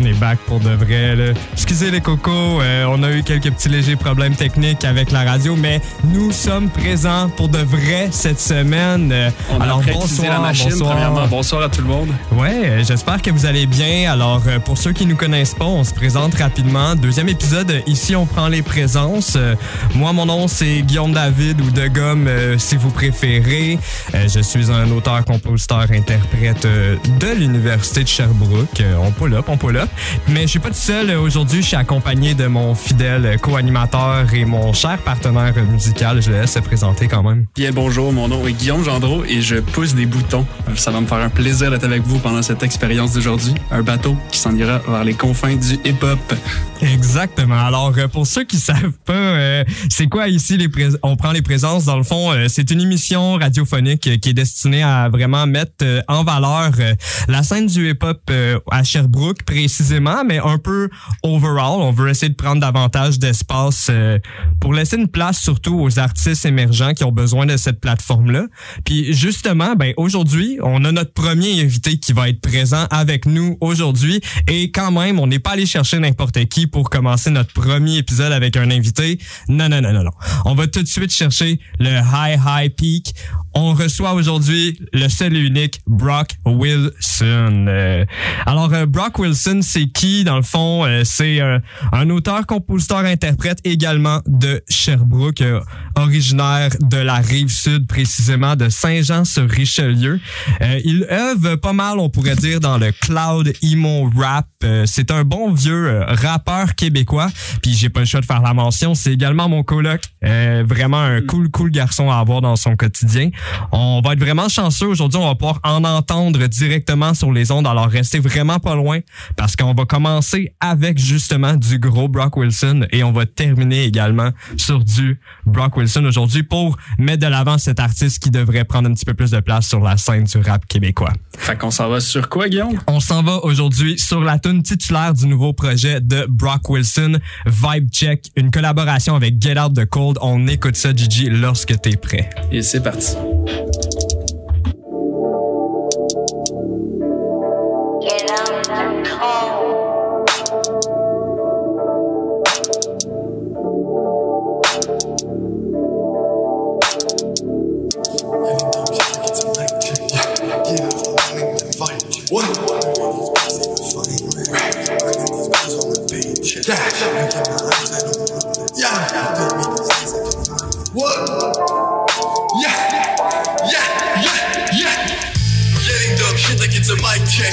On est back pour de vrai. Là. Excusez les cocos, euh, on a eu quelques petits légers problèmes techniques avec la radio, mais nous sommes présents pour de vrai cette semaine. Euh, On alors bonsoir, la machine, bonsoir. premièrement. Bonsoir à tout le monde. Ouais, euh, j'espère que vous allez bien. Alors, pour ceux qui nous connaissent pas, on se présente rapidement. Deuxième épisode, ici on prend les présences. Euh, moi, mon nom c'est Guillaume David ou De Gomme, si vous préférez. Je suis un auteur, compositeur, interprète de l'université de Sherbrooke. On pull up, on pull up. Mais je suis pas tout seul euh, aujourd'hui. Je suis accompagné de mon fidèle euh, co-animateur et mon cher partenaire musical. Je le laisse se présenter quand même. Bien bonjour, mon nom est Guillaume Gendreau et je pousse des boutons. Ça va me faire un plaisir d'être avec vous pendant cette expérience d'aujourd'hui. Un bateau qui s'en ira vers les confins du hip-hop. Exactement. Alors, euh, pour ceux qui savent pas, euh, c'est quoi ici les prés- on prend les présences dans le fond, euh, c'est une émission radiophonique euh, qui est destinée à vraiment mettre euh, en valeur euh, la scène du hip-hop à Sherbrooke précisément, mais un peu overall. On veut essayer de prendre davantage d'espace pour laisser une place surtout aux artistes émergents qui ont besoin de cette plateforme-là. Puis justement, ben aujourd'hui, on a notre premier invité qui va être présent avec nous aujourd'hui et quand même, on n'est pas allé chercher n'importe qui pour commencer notre premier épisode avec un invité. Non, non, non, non, non. On va tout de suite chercher le high, high peak. On reçoit aujourd'hui le seul et unique Brock Wilson. Euh, alors, euh, Brock Wilson, c'est qui dans le fond? Euh, c'est un auteur, compositeur, interprète également de Sherbrooke, originaire de la rive sud, précisément de Saint-Jean-sur-Richelieu. Il œuvre pas mal, on pourrait dire, dans le cloud emo rap. C'est un bon vieux euh, québécois. Puis j'ai pas le choix de faire la mention. C'est également mon coloc. Euh, vraiment un cool, cool garçon à avoir dans son quotidien. On va être vraiment chanceux aujourd'hui. On va pouvoir en entendre directement sur les ondes. Alors restez vraiment pas loin parce qu'on va commencer avec justement du gros Brock Wilson et on va terminer également sur du Brock Wilson aujourd'hui pour mettre de l'avant cet artiste qui devrait prendre un petit peu plus de place sur la scène du rap québécois. Fait qu'on s'en va sur quoi, Guillaume? On s'en va aujourd'hui sur la tune titulaire du nouveau projet de Brock Wilson, Vibe Check, une collaboration avec Get Out the Cold. On écoute ça, Gigi, lorsque t'es prêt. Et c'est parti. Get out the cold. Getting it's a mic check.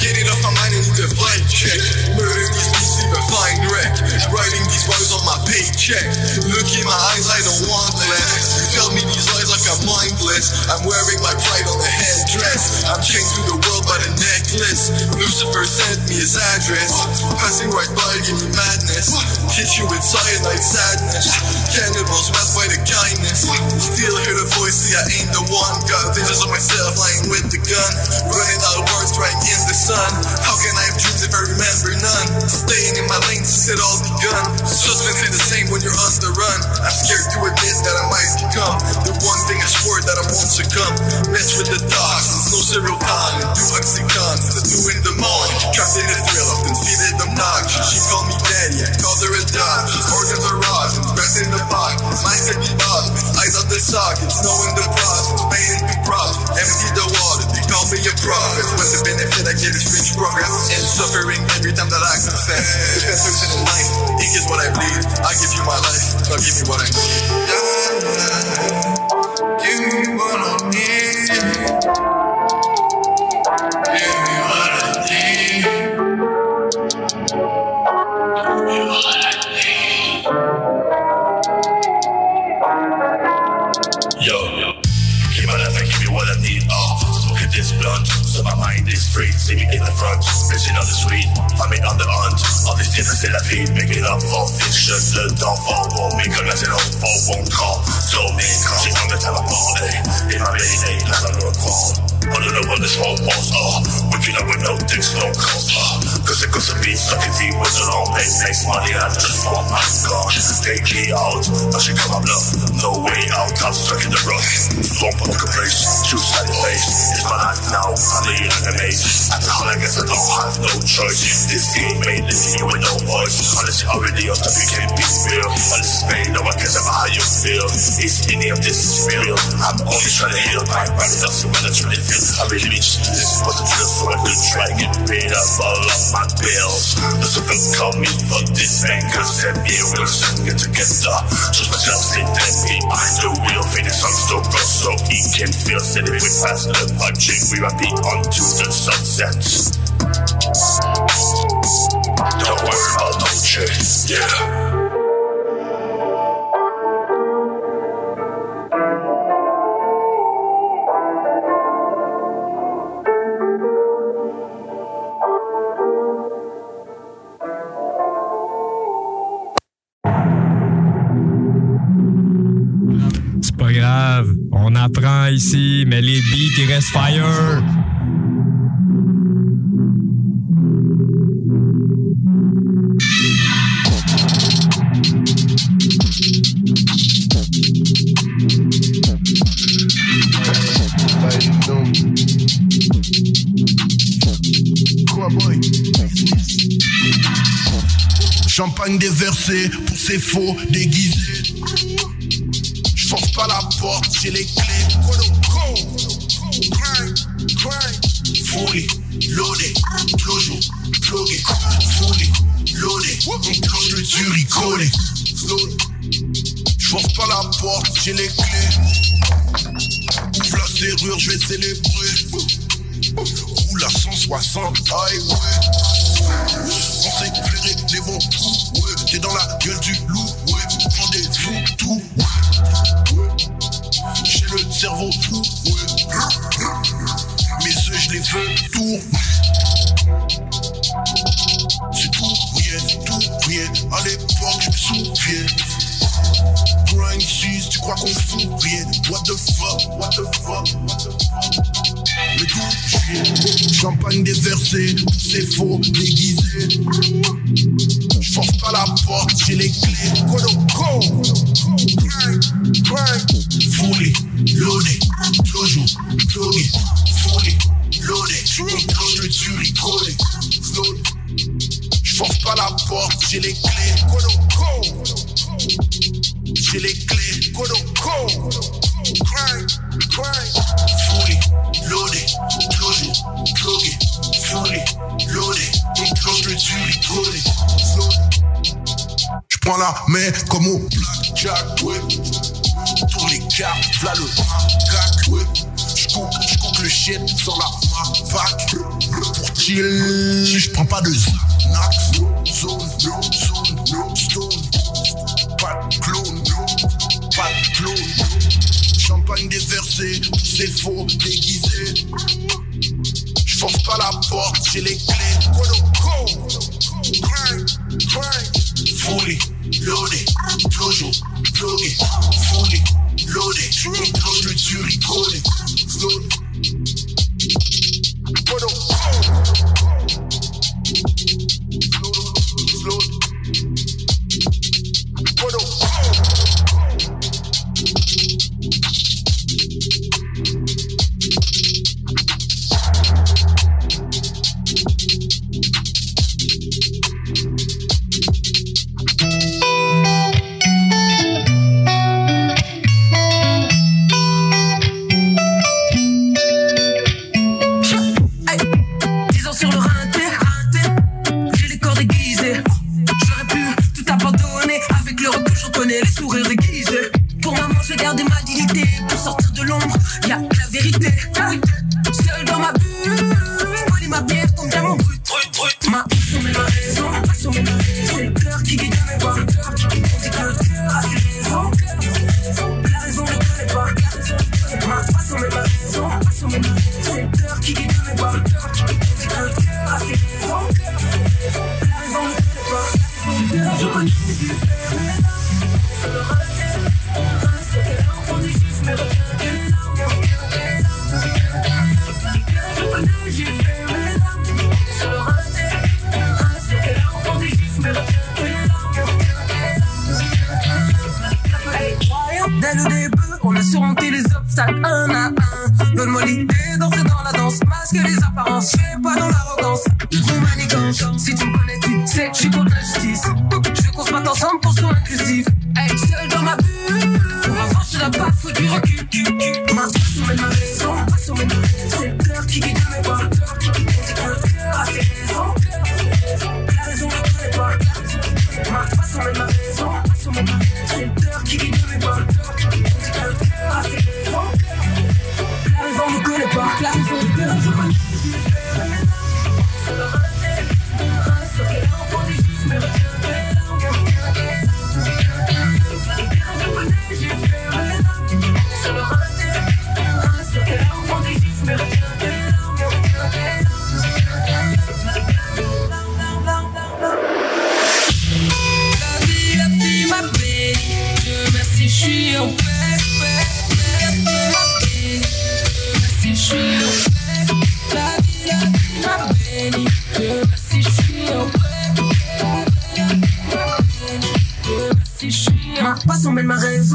Get it off my mind and need a vibe check. Murder these beats, leave a fine wreck. Writing these words on my paycheck. Look in my eyes, I don't want less. Tell me these lies like I'm mindless. I'm wearing my pride on a headdress. I'm chained to the world by the necklace. Lucifer sent me his address. Passing right by, give me madness. Hit you with cyanide sadness. Cannibals masked by the kindness. Still hear the voice, see I ain't the one. Got visions of myself lying with the gun. Running out of words, crying in the sun. How can I have dreams if I remember none? Staying in my lane since it all begun. Suspense ain't the same when you're on the run. I'm scared to admit that I might become the one thing I swore that I won't succumb. Mess with the dogs, there's no serial. And do oxyconn, the two in the morning. Trapped in the thrill, often feeded obnoxious. She called me daddy, I called her a dog. She's organs are rotten, breath in the. Nice to be boss, eyes out the sockets, knowing the process, paying the profit. Empty the me a prophet. When the benefit I get is rich progress and suffering every time that I confess. The best in life, ink is what I bleed. I give you my life, now give me what I need. Me what I need. So my mind is free. See me in the front, missing on the street. I'm on the hunt, all these different c'est la vie. Making up for fiction, le temps fort pour mes comme la zéro fort, bon camp. So, j'ai lady, like a little crawl. I don't know what this whole was, uh Whipping up with no dicks, no calls, uh Cause it goes to be sucking deep the long pay Makes money, I just want my gosh Take me out, I should come up bluff. No way out, I'm stuck in the rough. Swamp on the place, choose side face. It's my life now, I'm the enemies At the hell, I guess I don't have no choice. This game made living with no voice. Unless you're already on top, you can't be real. Unless it's pain, no one cares about how you feel. Is any of this is real? I'm only trying to heal my body, that's what I truly feel I really just this was a drill so I could try to get rid of all of my bills. The circle call me for this man, cause that me and Wilson get together. Just myself say that behind the wheel, fading some bro, so he can feel. Said we pass the punching, we might be on to the sunset. Don't worry about no chick, yeah. Ici, mais les beats, ils restent fire. Champagne déversé pour ces faux déguisés. Les clés. Ouvre la serrure, je vais célébrer. Roule à 160 highway. On s'est flairé les Champagne déversé, c'est faux, déguisé. Je force pas la porte, j'ai les clés. Grind. Fully loaded, toujours. Fully loaded, on cloche le tuerie collé. Je force pas la porte, j'ai les clés. Go. J'ai les clés. Go, go. Grind, Je prends la main comme au blackjack, ouais. Tourne les cartes, v'là le macaque, ouais. J'coupe, j'coupe le shit sur la vac. Pour chill, j'prends pas de Xanax. Zone, zone, stone. Pas de clone, pas de clone. Champagne déversé, c'est faux, déguisé. J'force pas la porte, j'ai les clés. Fully loaded, toujours plugué. Fully loaded, cloche le go.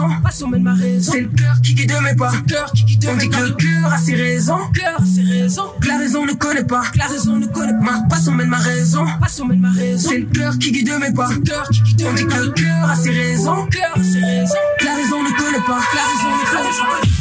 Raison, passion mène ma raison. C'est le cœur qui guide mes pas, cœur qui guide On dit que le cœur a ses raisons, cœur a ses raisons. Que la raison ne connaît pas, que la raison ne connaît pas. Ma passion mène ma raison, passion mène ma raison. C'est le cœur qui guide mes pas, cœur qui guide On dit que le cœur a ses raisons, cœur a ses raisons. Que la raison ne connaît pas, que la raison ne connaît pas.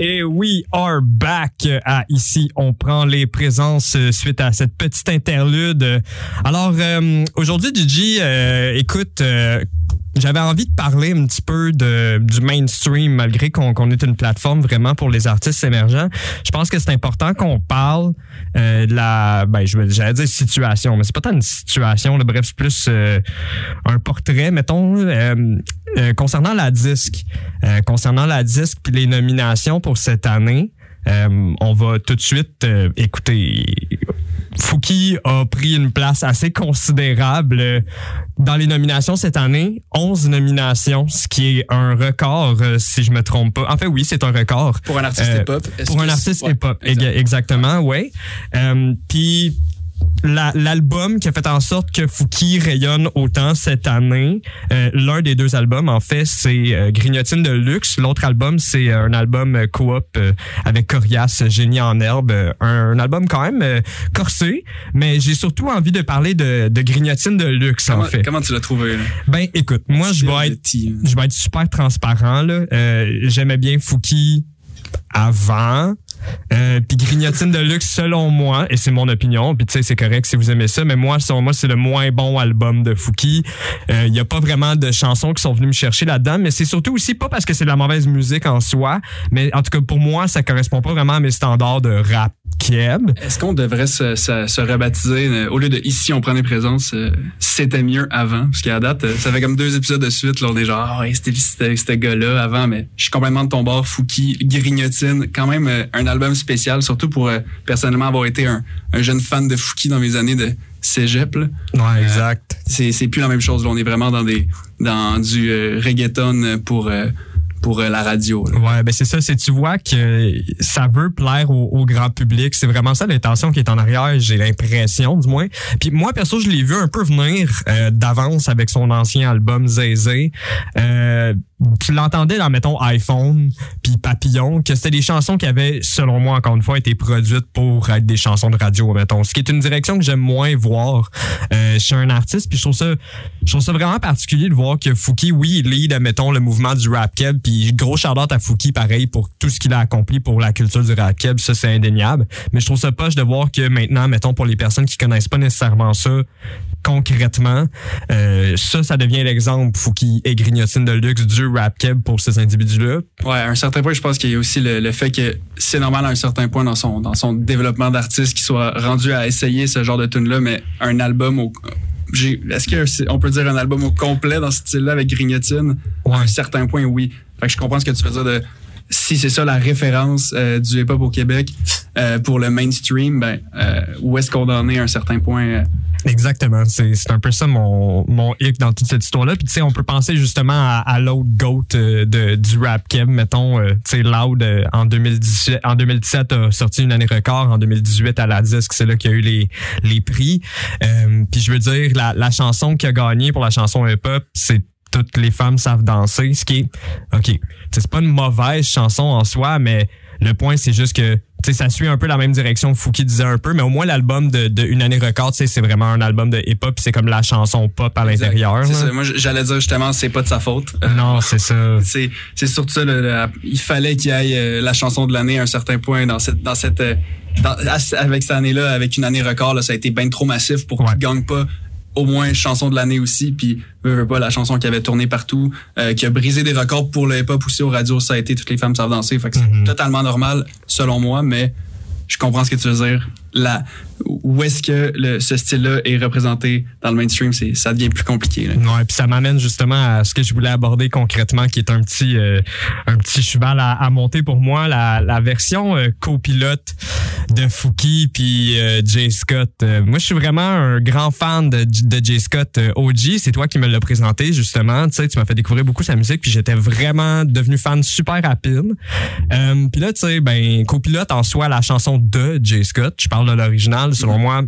Et we are back à ici. On prend les présences euh, suite à cette petite interlude. Alors euh, aujourd'hui, Gigi, euh, écoute. euh, j'avais envie de parler un petit peu de, du mainstream, malgré qu'on est une plateforme vraiment pour les artistes émergents. Je pense que c'est important qu'on parle euh, de la, ben, j'allais dire situation, mais c'est pas tant une situation, là, bref, c'est plus euh, un portrait, mettons, euh, concernant la disque. Concernant la disque puis les nominations pour cette année, on va tout de suite écouter. Fouki a pris une place assez considérable euh, dans les nominations cette année. 11 nominations, ce qui est un record, euh, si je me trompe pas. En fait, oui, c'est un record. Pour un artiste Euh, hip-hop. Pour un artiste hip-hop, exact. Exa- exactement, oui. Puis la- l'album qui a fait en sorte que Fouki rayonne autant cette année, euh, l'un des deux albums, en fait, c'est euh, Grignotine de luxe. L'autre album, c'est euh, un album coop euh, avec Corias, Génie en herbe. Un, un album quand même corsé, mais j'ai surtout envie de parler de, de Grignotine de luxe, en Comment, fait. comment tu l'as trouvé? Là? Ben, écoute, moi, je vais être hein. je vais être super transparent J'aimais bien Fouki avant. Euh, puis Grignotine de luxe selon moi et c'est mon opinion puis tu sais c'est correct si vous aimez ça mais moi selon moi c'est le moins bon album de Fouki. Il y a pas vraiment de chansons qui sont venues me chercher là-dedans mais c'est surtout aussi pas parce que c'est de la mauvaise musique en soi mais en tout cas pour moi ça correspond pas vraiment à mes standards de rap keb Est-ce qu'on devrait se, se, se rebaptiser euh, au lieu de ici on prend des présences, euh, c'était mieux avant? Parce qu'à date, euh, ça fait comme deux épisodes de suite, là, on est genre, ah ouais, c'était ce gars-là avant, mais je suis complètement de ton bord, Fouki, Grignotine, quand même un album spécial, surtout pour personnellement avoir été un, un jeune fan de Fouki dans mes années de cégep. Là. ouais exact C'est, c'est plus la même chose, là. on est vraiment dans des dans du euh, reggaeton pour, euh, pour euh, la radio. là. Ouais, ben c'est ça. C'est tu vois que ça veut plaire au, au grand public. C'est vraiment ça l'intention qui est en arrière. J'ai l'impression, du moins. Puis moi perso, je l'ai vu un peu venir euh, d'avance avec son ancien album Zézé. Euh, tu l'entendais dans mettons iPhone puis Papillon que c'était des chansons qui avaient selon moi encore une fois été produites pour être des chansons de radio mettons. Ce qui est une direction que j'aime moins voir euh, chez un artiste puis je trouve ça je trouve ça vraiment particulier de voir que Fouki oui il lead mettons le mouvement du rap keb puis gros shout à Fouki pareil pour tout ce qu'il a accompli pour la culture du rap keb ça c'est indéniable. Mais je trouve ça poche de voir que maintenant mettons pour les personnes qui connaissent pas nécessairement ça concrètement euh, ça ça devient l'exemple Fouki et Grignotine de luxe du rap keb pour ces individus-là. Ouais, à un certain point, je pense qu'il y a aussi le, le fait que c'est normal à un certain point dans son dans son développement d'artiste qu'il soit rendu à essayer ce genre de tune là, mais un album au est-ce qu'on peut dire un album au complet dans ce style-là avec Grignotine? À un certain point, oui. Fait que je comprends ce que tu veux dire de si c'est ça la référence euh, du hip-hop au Québec euh, pour le mainstream, ben euh, où est-ce qu'on en est à un certain point Exactement. C'est un peu ça mon, mon hic dans toute cette histoire-là. Puis, tu sais, on peut penser justement à, l'autre GOAT euh, de, du rap Kev, mettons, euh, tu sais, Loud, euh, en, 2017, en 2017 a sorti une année record. En 2018, à la disque, c'est là qu'il y a eu les, les prix. Puis, je veux dire, la, la chanson qui a gagné pour la chanson hip-hop, c'est toutes les femmes savent danser, ce qui est, OK, c'est pas une mauvaise chanson en soi, mais le point, c'est juste que tu sais, ça suit un peu la même direction que Fouki disait un peu, mais au moins l'album de, de Une année record, tu sais, c'est vraiment un album de hip-hop, c'est comme la chanson pop à l'intérieur. Moi, j'allais dire justement, c'est pas de sa faute. Non, c'est ça. c'est surtout ça. le- le- il fallait qu'il y ait euh, la chanson de l'année à un certain point dans cette dans cette euh, dans- avec cette année-là, avec une année record, là, ça a été bien trop massif pour Ouais. qu'il gagne pas au moins chanson de l'année aussi. Puis veux, veux pas la chanson qui avait tourné partout, euh, qui a brisé des records pour le hip-hop aussi aux radios, ça a été toutes les femmes savent danser. Fait que c'est Mhm. totalement normal selon moi, mais je comprends ce que tu veux dire. La, où est-ce que ce style-là est représenté dans le mainstream, c'est ça devient plus compliqué. Là. Puis ça m'amène justement à ce que je voulais aborder concrètement, qui est un petit euh, un petit cheval à, monter pour moi, la, la version euh, copilote de Fouki puis euh, Jay Scott. Moi, je suis vraiment un grand fan de, de Jay Scott OG. C'est toi qui me l'as présenté justement. Tu sais, tu m'as fait découvrir beaucoup sa musique, puis j'étais vraiment devenu fan super rapide. Puis là, tu sais, ben copilote en soi, la chanson de Jay Scott. Je de l'original. Selon moi,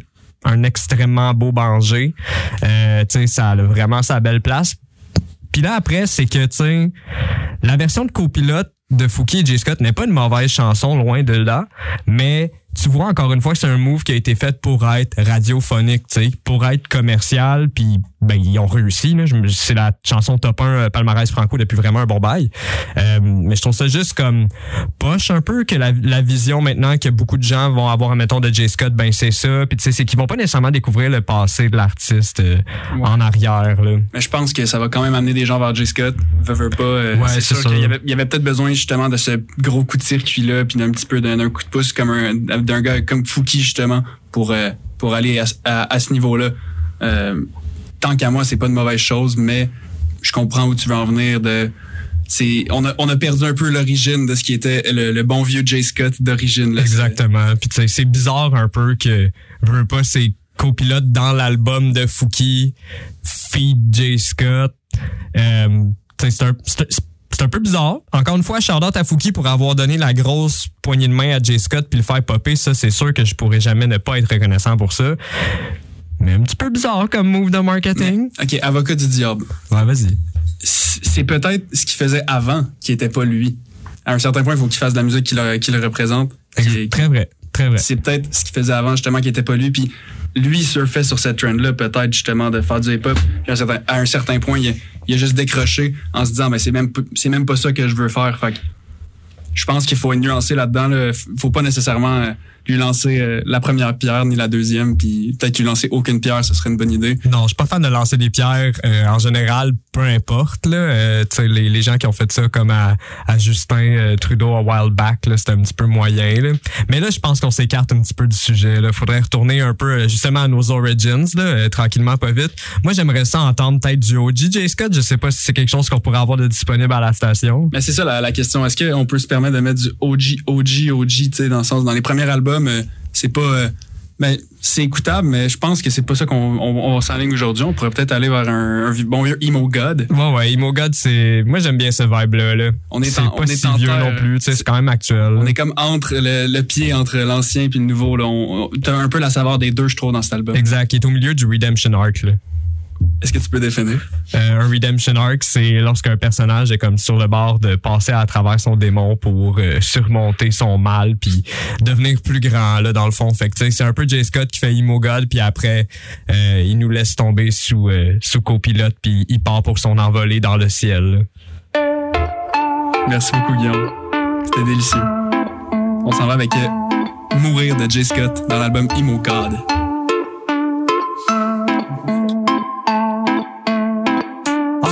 un extrêmement beau banger. Euh, tu sais, ça a vraiment sa belle place. Puis là, après, c'est que, tu la version de copilote de Fouki et J. Scott n'est pas une mauvaise chanson, loin de là, mais tu vois encore une fois que c'est un move qui a été fait pour être radiophonique, pour être commercial, puis ben ils ont réussi. C'est la chanson top 1 euh, palmarès franco depuis vraiment un bon bail. Euh, mais je trouve ça juste comme poche un peu que la, la vision maintenant que beaucoup de gens vont avoir, mettons, de J. Scott, ben c'est ça. Puis tu sais, c'est qu'ils vont pas nécessairement découvrir le passé de l'artiste euh, en arrière. Là. Mais je pense que ça va quand même amener des gens vers J. Scott. Veux, veux pas. euh, Ouais, c'est sûr sûr. qu'il y avait, il y avait peut-être besoin justement de ce gros coup de circuit-là, puis d'un petit peu d'un, coup de pouce comme un, d'un gars comme Fouki justement pour euh, pour aller à, à, à ce niveau-là. Euh, tant qu'à moi, c'est pas une mauvaise chose, mais je comprends où tu veux en venir. De, c'est, on a, on a perdu un peu l'origine de ce qui était le, bon vieux J. Scott d'origine. Exactement. Puis c'est bizarre un peu que veux pas c'est copilote dans l'album de Fouki, feed J. Scott. Euh, c'est un c'est un- peu bizarre. Encore une fois, out à Fouki pour avoir donné la grosse poignée de main à J. Scott puis le faire popper. Ça, c'est sûr que je pourrais jamais ne pas être reconnaissant pour ça. Mais un petit peu bizarre comme move de marketing. Ok, avocat du diable. Ouais, vas-y. c'est peut-être ce qu'il faisait avant qui était pas lui. À un certain point, il faut qu'il fasse de la musique qui le, qui le représente. qui- Très vrai. Très vrai. c'est peut-être ce qu'il faisait avant justement qui était pas lui. Puis lui il surfait sur cette trend là peut-être justement de faire du hip-hop. Puis à un certain, à un certain point, il a, il a juste décroché en se disant ben c'est même c'est même pas ça que je veux faire. Fait que je pense qu'il faut nuancer là-dedans. Là. F- Faut pas nécessairement euh, lui lancer euh, la première pierre ni la deuxième. Puis peut-être lui lancer aucune pierre, ce serait une bonne idée. Non, je suis pas fan de lancer des pierres euh, en général, peu importe. Là, Euh, les, les gens qui ont fait ça comme à, à Justin Trudeau a while back, c'était un petit peu moyen. Là. Mais là, je pense qu'on s'écarte un petit peu du sujet. Là. Faudrait retourner un peu justement à nos origins, là, tranquillement, pas vite. Moi, j'aimerais ça entendre peut-être du OG J. Scott. Je sais pas si c'est quelque chose qu'on pourrait avoir de disponible à la station. Mais c'est ça la, la question. Est-ce qu'on peut se permettre de mettre du OG, OG, OG, tu sais, dans le sens, dans les premiers albums, c'est pas. euh, ben, c'est écoutable, mais je pense que c'est pas ça qu'on on, on s'enligne aujourd'hui. On pourrait peut-être aller vers un, bon vieux emo god. Ouais, ouais, Emo God, c'est. Moi, j'aime bien ce vibe-là. Là. On est en- pas on est si en vieux terre, non plus. C'est quand même actuel. On est comme entre le, le pied entre l'ancien puis le nouveau. Là. On, on- t'as un peu la saveur des deux, je trouve, dans cet album. Exact. Qui est au milieu du Redemption Arc. Là. Est-ce que tu peux définir? Euh, un redemption arc, c'est lorsqu'un personnage est comme sur le bord de passer à travers son démon pour euh, surmonter son mal puis devenir plus grand là dans le fond. Fait que c'est un peu Jay Scott qui fait Emo God puis après euh, il nous laisse tomber sous sous copilote puis il part pour son envolée dans le ciel. là. Merci beaucoup, Guillaume. C'était délicieux. On s'en va avec Mourir de Jay Scott dans l'album Emo God.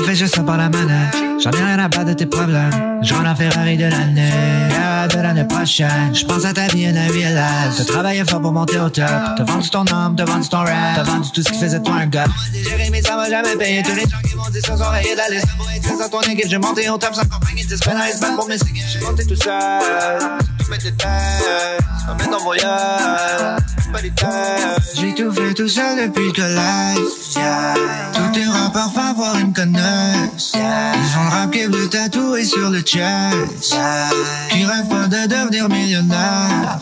Fait, je sens par la manette. J'en ai rien à battre de tes problèmes. Je rends la Ferrari de l'année, de l'année prochaine. Je pense à ta vie et la vie là. T'as travaillé fort pour monter au top. T'as vendu ton âme, t'as vendu ton rap. T'as vendu tout ce qui faisait de toi un gars. Jérémy, ça m'a jamais payé. Tous les gens qui m'ont dit ça rayés de la liste. Pour être dans ton équipe, j'ai monté au top sans compagnie. T'es nice, bad pour mes signes. J'ai monté tout seul. Des têtes. Ça m'aide en voyage. J'ai tout fait tout seul depuis que life. Yeah. Tous tes rappeurs favoris me connaissent. Yeah. Ils le rap qui est bleu tatoué sur le chest. Qui pas de devenir millionnaire.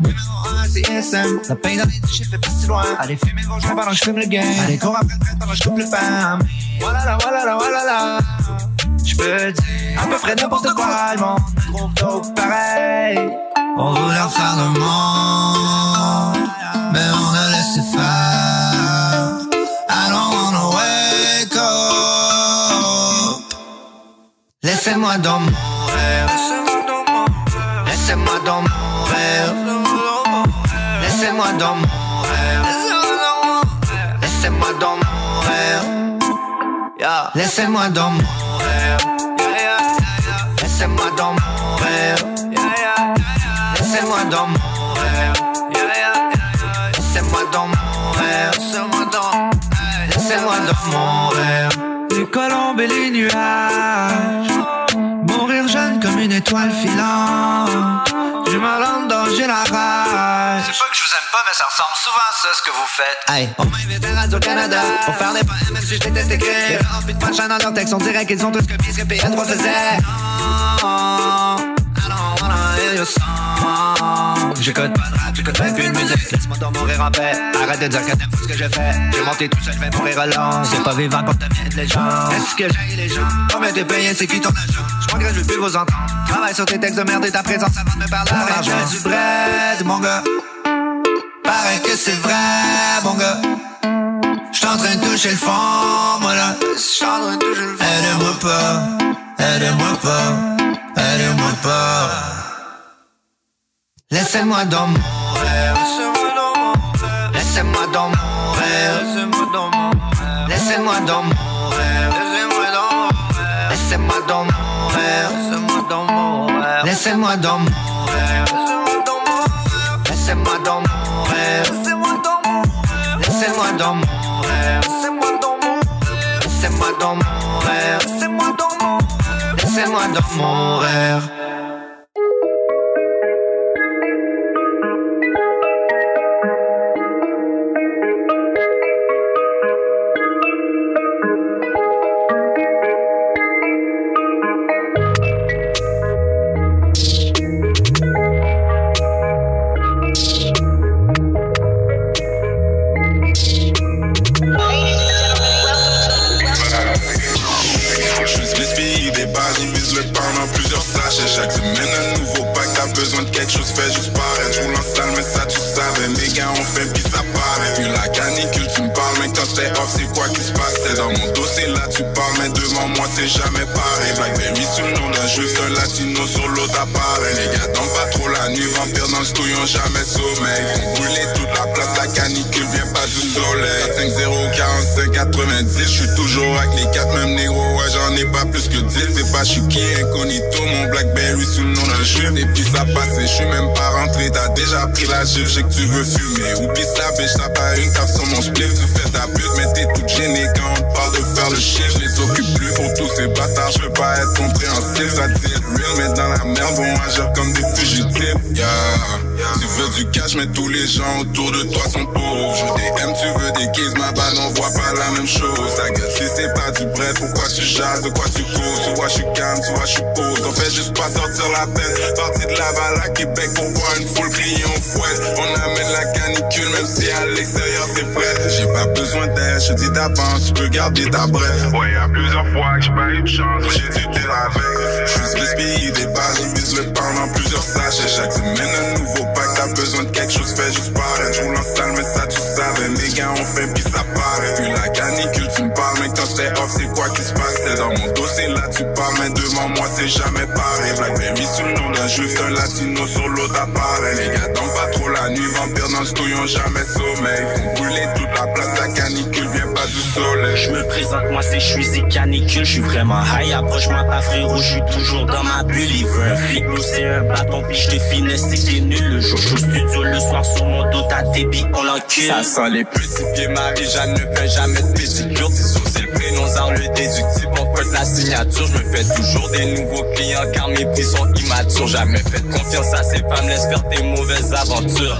Numéro 1, c'est SM. La dans les chiffres fait pas si loin. Allez fumer vos joints pendant que je fume le game. Allez cours après le train pendant que je coupe le pain. Voilà là, voilà là, voilà là. Je peux dire à peu près n'importe quoi. Le monde trouve pareil. On voulait refaire le monde, mais on a Laissez-moi dans mon rêve. Laissez-moi dans mon rêve. Laissez-moi dans mon rêve. Laissez-moi dans mon rêve. Laissez-moi dans mon rêve. Laissez-moi dans mon rêve. Laissez-moi dans mon rêve. Laissez-moi dans mon rêve. Laissez-moi dans mon rêve. Les colombes et les nuages. Une étoile filante. J'ai ma langue dans j'ai la rage. C'est pas que je vous aime pas, mais ça ressemble souvent à ça ce que vous faites. Hey, on m'invite à Radio-Canada pour faire des poèmes, même si je déteste écrire. Rempli de punchline dans leur texte, on dirait qu'ils ont tous copié ce que PN3 faisait. Non, I don't wanna hear your song. J'écoute pas de rap, j'écoute même plus de musique. Laisse-moi donc mourir en paix. Arrête de dire que t'aimes ce que j'ai fait. J'ai monté tout seul, je vais mourir alone. C'est pas vivant quand t'as de légende. Est-ce que j'ai les gens? Combien t'es payé, c'est qui ton agent? Je m'engage, je veux plus vous entendre. Travaille sur tes textes de merde et ta présence avant de me parler. J'ai du bread, mon gars. Paraît que c'est vrai, mon gars. J'suis en train de toucher le fond, moi là. J'suis en train de toucher le fond. Aide-moi pas, aide-moi pas, aide-moi pas. Laissez-moi dans mon rêve. Laissez-moi dans mon rêve. Laissez-moi dans mon rêve. Laissez-moi dans mon rêve. Laissez-moi dans mon rêve. Laissez-moi dans mon rêve. Laissez-moi dans mon rêve. Laissez-moi dans mon rêve. Laissez-moi dans mon rêve. Laissez-moi dans mon rêve. Laissez-moi dans mon rêve. Chuki, incognito, mon Blackberry sous le nom d'un juif. Et puis ça passe, je suis même pas rentré, t'as déjà pris la je sais que tu veux fumer. Ou pis ça, bitch, t'as pas une taf sur mon split, tu fais ta pute, mais t'es toute gênée quand on parle de faire le shit. Je les occupe plus pour tous ces bâtards, je veux pas être compréhensif, ça dit être real, mais dans la merde, vont agir comme des fugitifs. Yeah. Tu veux du cash, mais tous les gens autour de toi sont pauvres. Je DM, tu veux des keys, ma balle, on voit pas la même chose. Ça gueule, si c'est pas du bread, pourquoi tu jases, de quoi tu causes? Vois, je suis calme, vois, je suis pose. On fait juste pas sortir la tête. Parti de Laval à Québec pour voir une foule crier en fouette. On amène la canicule, même si à l'extérieur c'est frais. J'ai pas besoin d'aide, je dis d'avance, tu peux garder ta brève. Ouais, y'a plusieurs fois que j'ai pas eu de chance, j'ai dû avec. Je suis des bases, ils visent le pain dans plusieurs sachets. Chaque semaine, un nouveau t'as besoin de quelque chose, fais juste paraître. Je roule en salle, mais ça tu savais. Mes gars, on fait puis ça paraît. Puis la canicule, tu me parles, mais quand c'était off, c'est quoi qui se passe T'es dans mon dossier, là tu parles, mais devant moi c'est jamais pareil. Blackberry sur le nom d'un juif, un latino sur l'autre appareil. Les gars dorment pas trop la nuit, vampires dans le jamais sommeil. Toute la place, la canicule vient du soleil. Je me présente, moi c'est Chuizy Canicule, je suis vraiment high, approche-moi pas frérot, je suis toujours dans ma bulle, il veut un nous c'est un bâton, puis je te finesse t'es nul, le jour je suis au studio, le soir sur mon dos, t'as des billes, on l'encule. Ça sent les petits pieds, Marie-Jeanne ne fait jamais de pédicure. T'es sûr, c'est le prénom, sans le déductif. On fait la signature. Je me fais toujours des nouveaux clients car mes prix sont immatures. Jamais fait confiance à ces femmes, laisse faire tes mauvaises aventures.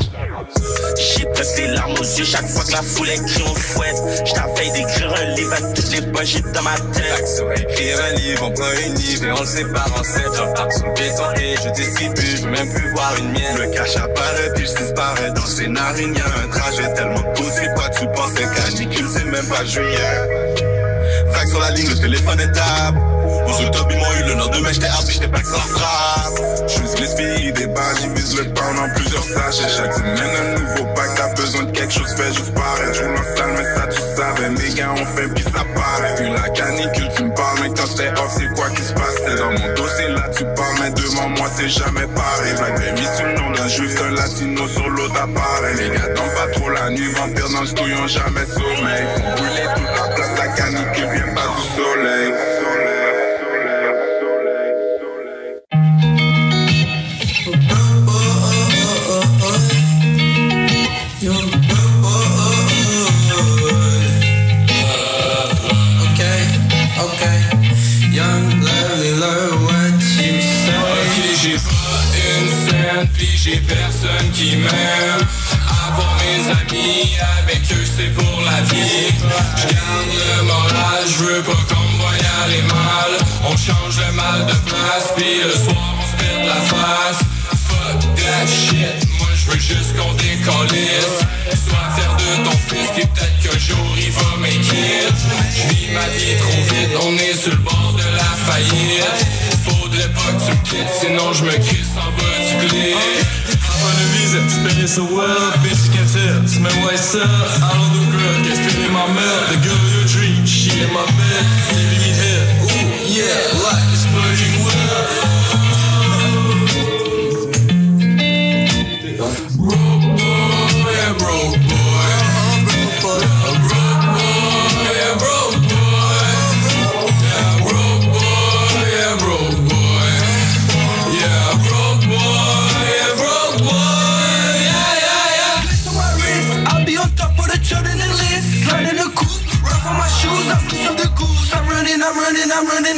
J'ai presque les larmes aux yeux chaque fois que la foule écrit au fouette. D'écrire un livre avec toutes les poches dans ma tête. Sur écrire un livre, on prend une livre et on le sépare en sept. Sur le béton et je distribue. Je veux même plus voir une mienne. Le cache apparaît puis je disparais dans narines. Y'a un trajet tellement possible. Quoi tu pensais canicule, c'est même pas juillet. Que sur la ligne, le téléphone est table. Top, ils m'ont eu le nom de j'étais hard, puis j'étais pas que sans frappe. J'use l'esprit des balles, ils visent le pound en plusieurs sachets. Chaque semaine, un nouveau pack, t'as besoin de quelque chose, fais juste paraître. J'roule en salle, mais ça tu savais. Mes gars, on fait, puis ça paraît. Puis la canicule, tu me parles, mais quand j'étais off, c'est quoi qui se passe? Dans mon dossier, là tu parles, mais devant moi, c'est jamais pareil. Blackberry sur le nom d'un juif, un latino sur l'autre appareil. Les gars, dorment pas trop la nuit, vampires dans le jamais sommeil. Brûler toute la place, la canicule vient pas du soleil. J'ai personne qui m'aime. Avoir mes amis, avec eux c'est pour la vie. J'garde le moral, j'veux pas qu'on me voie aller mal. On change le mal de place, puis le soir on se perd la face. Fuck that shit, moi j'veux juste qu'on décollisse. Sois fier de ton fils, puis peut-être qu'un jour il va make it. J'vis ma vie trop vite, on est sur le bord de la faillite. Faudrait pas que tu quittes, sinon je me crisse en bas du glisse. On a visa, spinning so well, bitch you can tell. Smell white cell, I don't do get spit in my milk. The girl of dream, she in my bed, giving me head. Ooh, yeah, like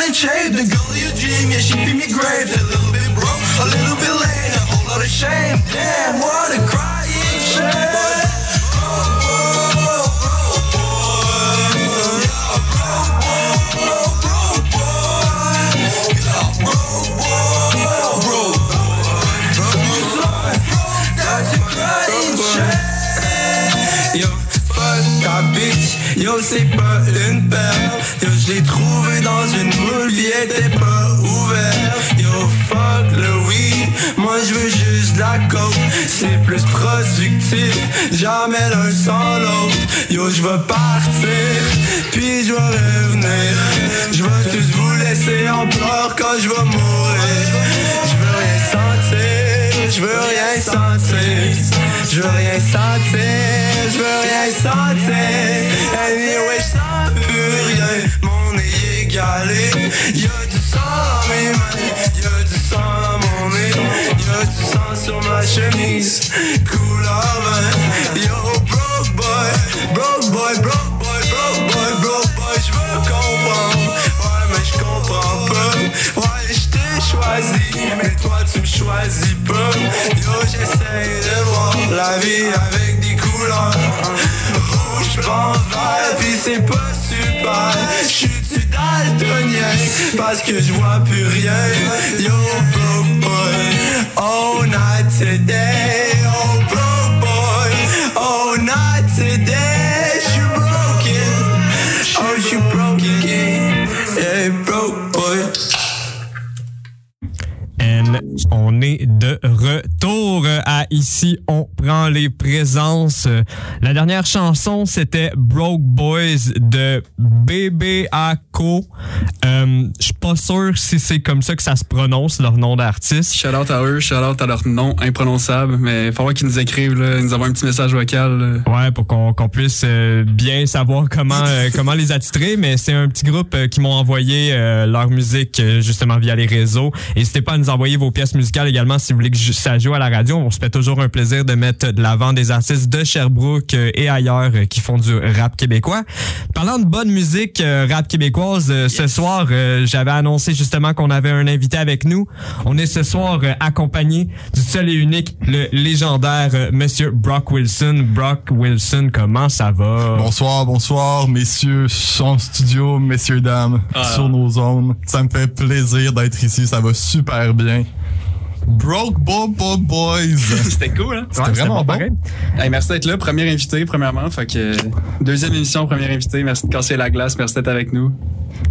I'm running. The girl of your dream, yeah, she feed me grapes. A little bit broke, a little bit late, a whole lot of shame. Damn, what a crying shame. Yo, fuck ta bitch, moule, puis elle était pas ouverte Yo fuck le weed, moi je veux juste la coke. C'est plus productif, jamais l'un sans l'autre. Yo je veux partir, puis je vais revenir. Je vais tous vous laisser en pleurs quand je vais mourir. Je veux rien sentir, je veux rien sentir. Je veux rien sentir, je veux rien sentir. Anyway, je sens plus rien, mon nez sur ma chemise, couleur Yo, broke boy, broke boy, broke boy, broke boy, broke boy. Je veux comprendre, ouais mais je comprends pas. Ouais, je t'ai choisi, mais toi tu me choisis pas. Yo, j'essaye de voir la vie avec des couleurs Blanc, vert, pis c'est pas super. J'suis-tu daltonien parce que je vois plus rien. Yo, broke boy, oh not today. Oh, broke boy, oh not today On est de retour à Ici, on prend les présences. La dernière chanson, c'était Broke Boys de BBACO. Euh, Je suis pas sûr si c'est comme ça que ça se prononce, leur nom d'artiste. Shout out à eux, shout out à leur nom imprononçable, mais il falloir qu'ils nous écrivent, là, nous avoir un petit message vocal. là. Ouais, pour qu'on puisse euh, bien savoir comment euh, comment les attitrer, mais c'est un petit groupe euh, qui m'ont envoyé euh, leur musique euh, justement via les réseaux. N'hésitez pas à nous envoyer vos pièces musicales également si vous voulez que ça joue à la radio. On se fait toujours un plaisir de mettre de l'avant des artistes de Sherbrooke euh, et ailleurs euh, qui font du rap québécois. Parlant de bonne musique euh, rap québécoise, ce soir j'avais annoncé justement qu'on avait un invité avec nous. On est ce soir accompagné du seul et unique, le légendaire Monsieur Brock Wilson. Brock Wilson, comment ça va? Bonsoir, bonsoir, messieurs, en studio, messieurs, dames, Ah. sur nos zones. Ça me fait plaisir d'être ici, ça va super bien. Broke Bob Bob Boys. C'était cool, hein? C'était vraiment bon. Hey, merci d'être là, premier invité, premièrement. Fait que, deuxième émission, premier invité. Merci de casser la glace, merci d'être avec nous.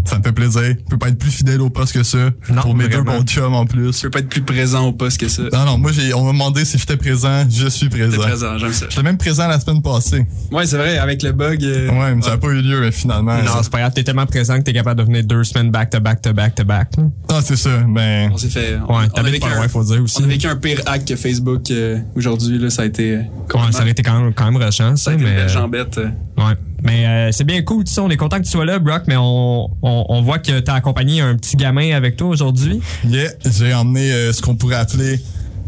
Ça me fait plaisir. Je peux pas être plus fidèle au poste que ça. Pour mes deux bons chums en plus. Je peux pas être plus présent au poste que ça. Non, non, moi, j'ai, on m'a demandé si j'étais présent. Je suis présent. T'es présent, j'aime ça. J'étais même présent la semaine passée. Ouais, c'est vrai, avec le bug. euh, Ouais, mais ça n'a pas eu lieu, mais finalement. Non, c'est pas grave, t'es tellement présent que t'es capable de venir deux semaines back to back to back to back. là. Ah, c'est ça, mais. On s'est fait. on- Ouais, t'habites pas loin, faut dire aussi. On a vécu un pire hack que Facebook euh, aujourd'hui, là. Ça a été. euh, Ouais, ça aurait été quand même, quand même rushant, Ça ça, a été une mais. belle jambette. euh. Ouais. Mais euh, c'est bien cool, tu sais, on est content que tu sois là, Brock, mais on, on, on voit que t'as accompagné un petit gamin avec toi aujourd'hui. Yeah, j'ai emmené euh, ce qu'on pourrait appeler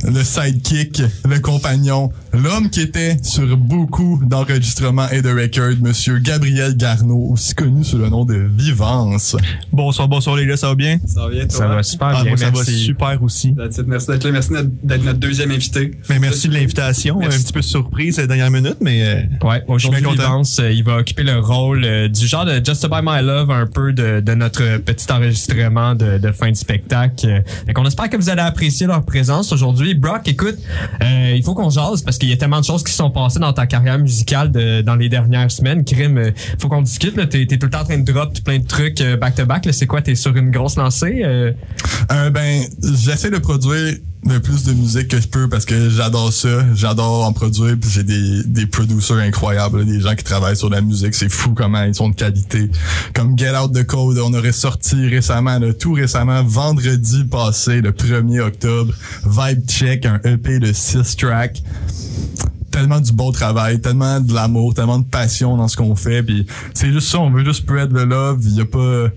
le sidekick, le compagnon, l'homme qui était sur beaucoup d'enregistrements et de records, monsieur Gabriel Garneau, aussi connu sous le nom de Vivance. Bonsoir, bonsoir les gars, ça va bien? Ça va bien, toi? Ça va super Ah, bien, moi, ça va merci. super aussi. Merci d'être là. Merci d'être- notre deuxième invité. Mais merci de l'invitation. Un petit peu surprise à la dernière minute, mais euh, Ouais, je suis aujourd'hui. Vivance, euh, il va occuper le rôle euh, du genre de Just By My Love, un peu de, de notre petit enregistrement de, de fin de spectacle. Fait qu'on espère que vous allez apprécier leur présence aujourd'hui. Brock, écoute, euh, il faut qu'on jase parce qu'il y a tellement de choses qui sont passées dans ta carrière musicale dans les dernières semaines. Crime, euh, faut qu'on discute. T'es, t'es tout le temps en train de drop plein de trucs euh, back-to-back. là. C'est quoi? T'es sur une grosse lancée? euh? Euh, ben, j'essaie de produire le plus de musique que je peux parce que j'adore ça. J'adore en produire puis j'ai des, des producers incroyables, des gens qui travaillent sur la musique. C'est fou comment ils sont de qualité. Comme Get Out the Code, on aurait sorti récemment, là, tout récemment, vendredi passé, le 1er octobre, Vibe Check, un EP de 6 tracks tellement du bon travail, tellement de l'amour, tellement de passion dans ce qu'on fait. Puis c'est juste ça, on veut juste spread the love. Il y a pas,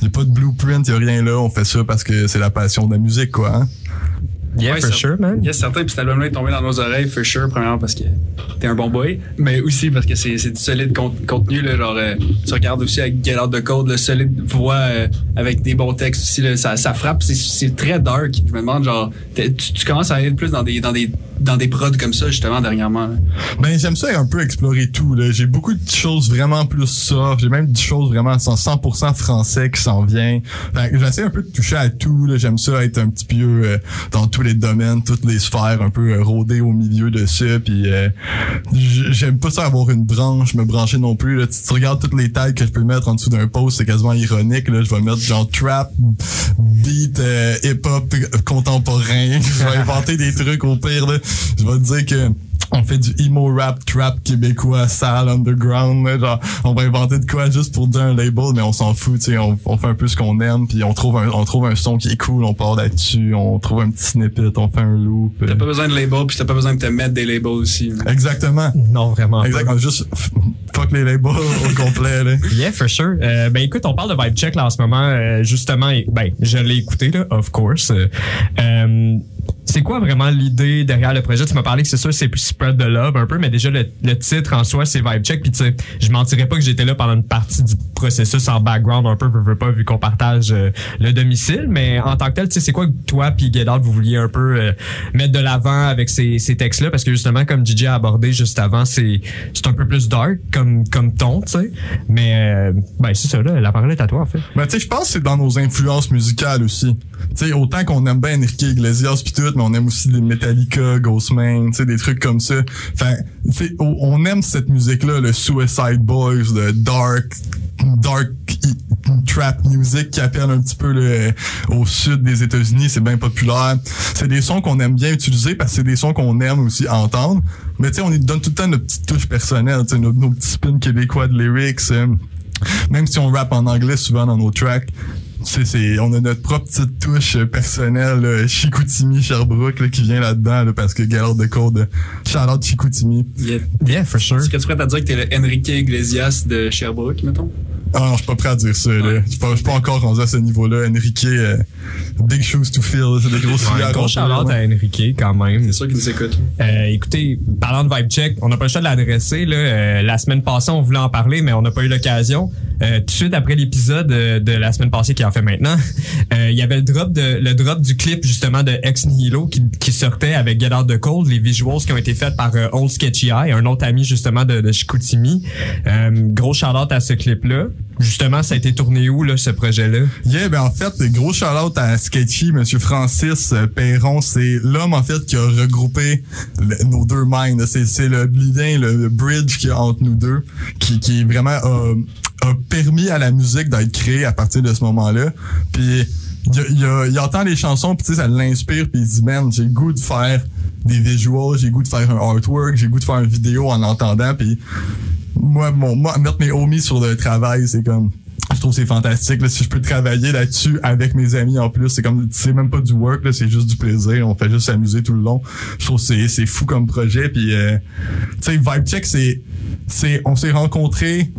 y a pas de blueprint, il y a rien là. On fait ça parce que c'est la passion de la musique, quoi. Hein? Yeah, Ouais, for sure, man. Yes, certain. Puis cet album-là est tombé dans nos oreilles, for sure. Premièrement, parce que t'es un bon boy. Mais aussi parce que c'est du solide con- contenu. Là, genre, euh, tu regardes aussi avec Get Out the Code, le solide voix euh, avec des bons textes aussi. Là, ça, ça frappe. C'est- très dark. Je me demande, genre, tu commences à aller plus dans des, dans des, dans des prods comme ça, justement, dernièrement. Ben j'aime ça un peu explorer tout. J'ai beaucoup de choses vraiment plus soft. J'ai même des choses vraiment 100% français qui s'en vient. J'essaie un peu de toucher à tout. J'aime ça être un petit peu euh, dans tous les domaines, toutes les sphères, un peu euh, rôder au milieu de ça. Puis euh, j'aime pas ça avoir une branche, me brancher non plus. Tu, regardes toutes les tags que je peux mettre en dessous d'un post, c'est quasiment ironique. Là. Je vais mettre genre trap, beat, euh, hip-hop contemporain. Je vais inventer des trucs au pire. Là. Je vais te dire que on fait du emo rap trap québécois sale underground là, genre on va inventer de quoi juste pour dire un label mais on s'en fout tu sais on, on fait un peu ce qu'on aime puis on trouve un on trouve un son qui est cool on part là-dessus on trouve un petit snippet on fait un loop T'as pas besoin de label, puis t'as pas besoin de te mettre des labels aussi. là. exactement Non, vraiment. exactement juste fuck les labels au complet là Yeah, for sure. Euh, ben écoute, on parle de Vibe Check là en ce moment. euh, justement, et- ben je l'ai écouté là, of course. Euh, euh, c'est quoi vraiment l'idée derrière le projet? Tu m'as parlé que c'est sûr c'est spread the love un peu, mais déjà le, le titre en soi c'est Vibe Check. Puis tu sais, je mentirais pas que j'étais là pendant une partie du processus en background un peu, veux, veux pas vu qu'on partage euh, le domicile. Mais en tant que tel, tu sais, c'est quoi que toi puis Out, vous vouliez un peu euh, mettre de l'avant avec ces, ces textes là Parce que justement, comme DJ a abordé juste avant, c'est un peu plus dark comme comme ton, tu sais. Mais euh, ben c'est ça là, la parole est à toi en fait. Ben, tu sais, je pense que c'est dans nos influences musicales aussi. Tu sais, autant qu'on aime bien Enrique Iglesias pis tout, mais on aime aussi des Metallica, Ghostman, tu sais, des trucs comme ça. Enfin, on aime cette musique-là, le Suicide Boys, le dark, dark trap music qui appelle un petit peu le, au sud des États-Unis, c'est bien populaire. C'est des sons qu'on aime bien utiliser parce que c'est des sons qu'on aime aussi entendre. Mais tu sais, on y donne tout le temps notre petite touche personnelle, tu sais, nos, nos petits spins québécois de lyrics. euh, même si on rappe en anglais souvent dans nos tracks, c'est, c'est, on a notre propre petite touche euh, personnelle, là, Chicoutimi, Sherbrooke, là, qui vient là-dedans, là, parce que Galard de Code, shout-out Chicoutimi. Yeah. Yeah, for sure. Est-ce que tu prêt à dire que t'es le Enrique Iglesias de Sherbrooke, mettons? Ah non, je suis pas prêt à dire ça, là. Je suis pas, je suis pas encore rendu à ce niveau-là. Enrique, euh, big shoes to fill, là, c'est des gros souliers à Gros remplir, shout-out là. à Enrique quand même. C'est sûr qu'il nous écoute. Euh, écoutez, parlant de Vibe Check, on n'a pas le choix de l'adresser. Là. Euh, la semaine passée, on voulait en parler, mais on n'a pas eu l'occasion. Euh, tout de suite après l'épisode euh, de la semaine passée qui en fait maintenant, euh, il y avait le drop de le drop du clip justement de Ex Nihilo qui, qui sortait avec Get Out the Cold, les visuals qui ont été faites par euh, Old Sketchy Eye, un autre ami justement de, de Chicoutimi. Euh, gros shout-out à ce clip-là. Justement, ça a été tourné où là ce projet-là? Yeah, ben en fait, gros shout-out à Sketchy, Monsieur Francis euh, Perron. C'est l'homme, en fait, qui a regroupé nos deux minds. C'est, le bleeding, le, bridge a entre nous deux, qui, qui vraiment a, a permis à la musique d'être créée à partir de ce moment-là. Puis, il, entend les chansons, puis ça l'inspire, puis il dit, man, j'ai le goût de faire des visuals, j'ai le goût de faire un artwork, j'ai le goût de faire une vidéo en l'entendant, puis moi, mon, moi, mettre mes homies sur le travail, c'est comme, je trouve c'est fantastique. Là, si je peux travailler là-dessus avec mes amis en plus, c'est comme, c'est même pas du work, là, c'est juste du plaisir. On fait juste s'amuser tout le long. Je trouve c'est, c'est fou comme projet. Puis, euh, tu sais, Vibe Check, c'est, c'est, on s'est rencontrés.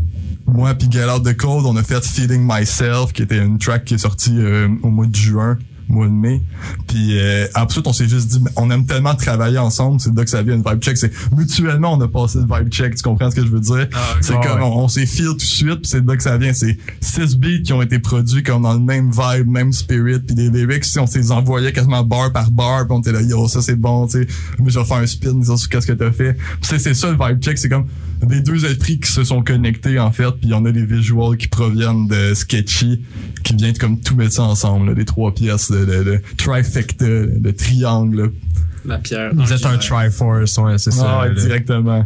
Moi puis Get Out the Cold, on a fait Feeling Myself, qui était une track qui est sortie euh, au mois de juin mois de mai. Puis euh, ensuite, on s'est juste dit, on aime tellement travailler ensemble, c'est là que ça vient une vibe check. C'est mutuellement, on a passé le vibe check. Tu comprends ce que je veux dire? c'est ah comme, ouais. on, on s'est feel tout de suite, puis c'est là que ça vient. C'est six beats qui ont été produits comme dans le même vibe, même spirit, puis des lyrics, si on s'est envoyé quasiment bar par bar, puis on était là, yo, ça c'est bon, tu sais. Mais je vais faire un spin, sur qu'est-ce que t'as fait. C'est ça le vibe check, c'est comme des deux esprits qui se sont connectés en fait, puis on a des visuals qui proviennent de Sketchy, qui viennent comme tout mettre ça ensemble, là, des trois pièces de, de, de trifecta, de triangle. La pierre. Vous êtes un Triforce, ouais, c'est ça. Ah, ouais, directement.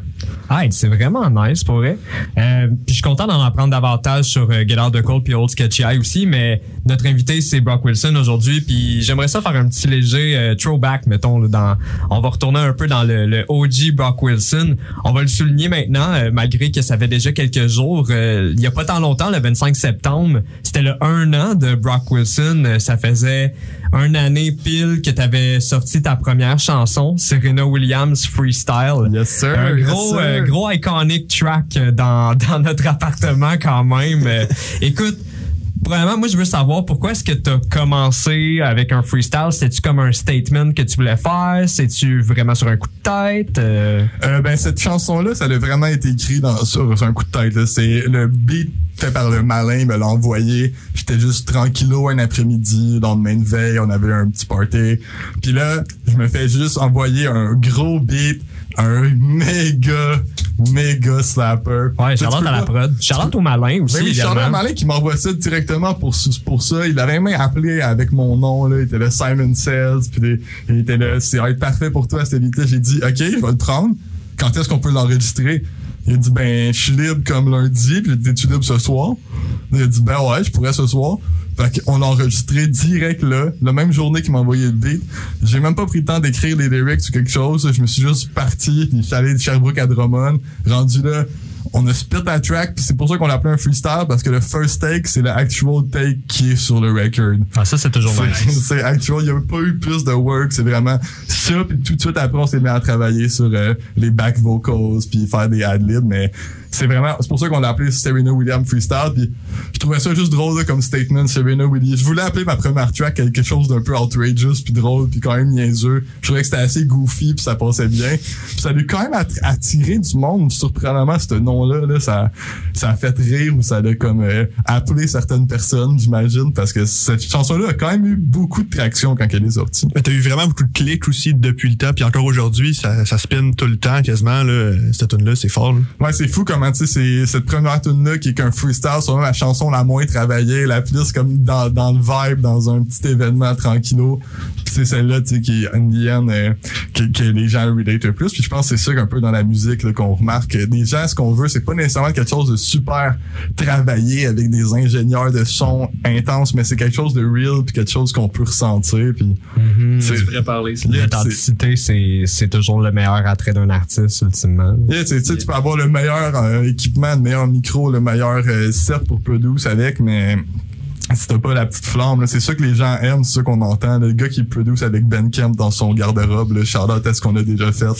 Ah, c'est vraiment nice pour vrai. Euh, puis je suis content d'en apprendre davantage sur euh, Get Out the Cold puis Old Sketchy Eye aussi, mais notre invité c'est Brock Wilson aujourd'hui, puis j'aimerais ça faire un petit léger euh, throwback, mettons, là, dans, on va retourner un peu dans le, le OG Brock Wilson. On va le souligner maintenant, euh, malgré que ça fait déjà quelques jours. euh, il y a pas tant longtemps, le 25 septembre, c'était le un an de Brock Wilson. Euh, ça faisait un année pile que tu avais sorti ta première chanson, Serena Williams Freestyle. Yes, sir. Un yes, gros, sir. euh, gros iconic track euh, dans, dans notre appartement quand même. Euh, écoute, Premièrement, moi, je veux savoir pourquoi est-ce que tu as commencé avec un freestyle? C'était-tu comme un statement que tu voulais faire? C'est-tu vraiment sur un coup de tête? Euh, Euh, ben cette chanson là ça a vraiment été écrit dans sur, sur un coup de tête c'est le beat fait par le malin il me l'a envoyé j'étais juste tranquillo un après-midi dans le main veille on avait un petit party puis là je me fais juste envoyer un gros beat un méga méga slapper ouais, Charlotte à la prod. Charlotte au malin aussi, oui. Charlotte Malin qui m'envoie ça directement pour, pour ça. Il avait même appelé avec mon nom, là. Il était là Simon Says, puis il était là, c'est être parfait pour toi, cette. J'ai dit, OK, je vais le prendre. Quand est-ce qu'on peut l'enregistrer? Il a dit, ben, je suis libre comme lundi, puis j'ai dit, tu libre ce soir? Il a dit, ben ouais, je pourrais ce soir. Fait qu'on l'a enregistré direct là, la même journée qu'il m'a envoyé le beat. J'ai même pas pris le temps d'écrire les lyrics ou quelque chose. Je me suis juste parti, puis je suis allé de Sherbrooke à Drummond. Rendu là, on a split la track, puis c'est pour ça qu'on l'a appelé un freestyle, parce que le first take, c'est le actual take qui est sur le record. Ah, ça, c'est toujours nice. C'est actual, il n'y a pas eu plus de work, c'est vraiment ça, puis tout de suite après, on s'est mis à travailler sur euh, les back vocals, puis faire des ad-libs, mais c'est vraiment, c'est pour ça qu'on l'a appelé Serena Williams Freestyle, puis je trouvais ça juste drôle là, comme statement, Serena Williams. Je voulais appeler ma première track quelque chose d'un peu outrageous, puis drôle, puis quand même niaiseux. Je trouvais que c'était assez goofy, puis ça passait bien. Puis ça a dû quand même att- attirer du monde, surprenamment, ce nom-là, là, ça, ça a fait rire, ou ça a comme euh, appelé certaines personnes, j'imagine, parce que cette chanson-là a quand même eu beaucoup de traction quand elle est sortie. T'as eu vraiment beaucoup de clics aussi depuis le temps, puis encore aujourd'hui, ça, ça spin tout le temps quasiment, là, cette tune là c'est fort. Là. Ouais, c'est fou comment Exactement, tu sais, c'est cette première tune là qui est qu'un freestyle, c'est vraiment la chanson la moins travaillée, la plus comme dans, dans le vibe, dans un petit événement tranquillo. C'est celle-là, tu sais, qui est in the end, euh, que, que les gens relate le plus. Puis je pense que c'est ça un peu dans la musique qu'on remarque. que Des gens, ce qu'on veut, c'est pas nécessairement quelque chose de super travaillé avec des ingénieurs de son intenses, mais c'est quelque chose de real puis quelque chose qu'on peut ressentir. Puis C'est vrai parler. L'authenticité, c'est, c'est toujours le meilleur attrait d'un artiste, ultimement. Yeah, tu peux avoir le meilleur euh, équipement, le meilleur micro, le meilleur euh, set pour produce avec, mais si t'as pas la petite flamme, c'est ça que les gens aiment, c'est ça qu'on entend. Le gars qui produce avec Ben Kemp dans son garde-robe, le shout-out à ce qu'on a déjà fait.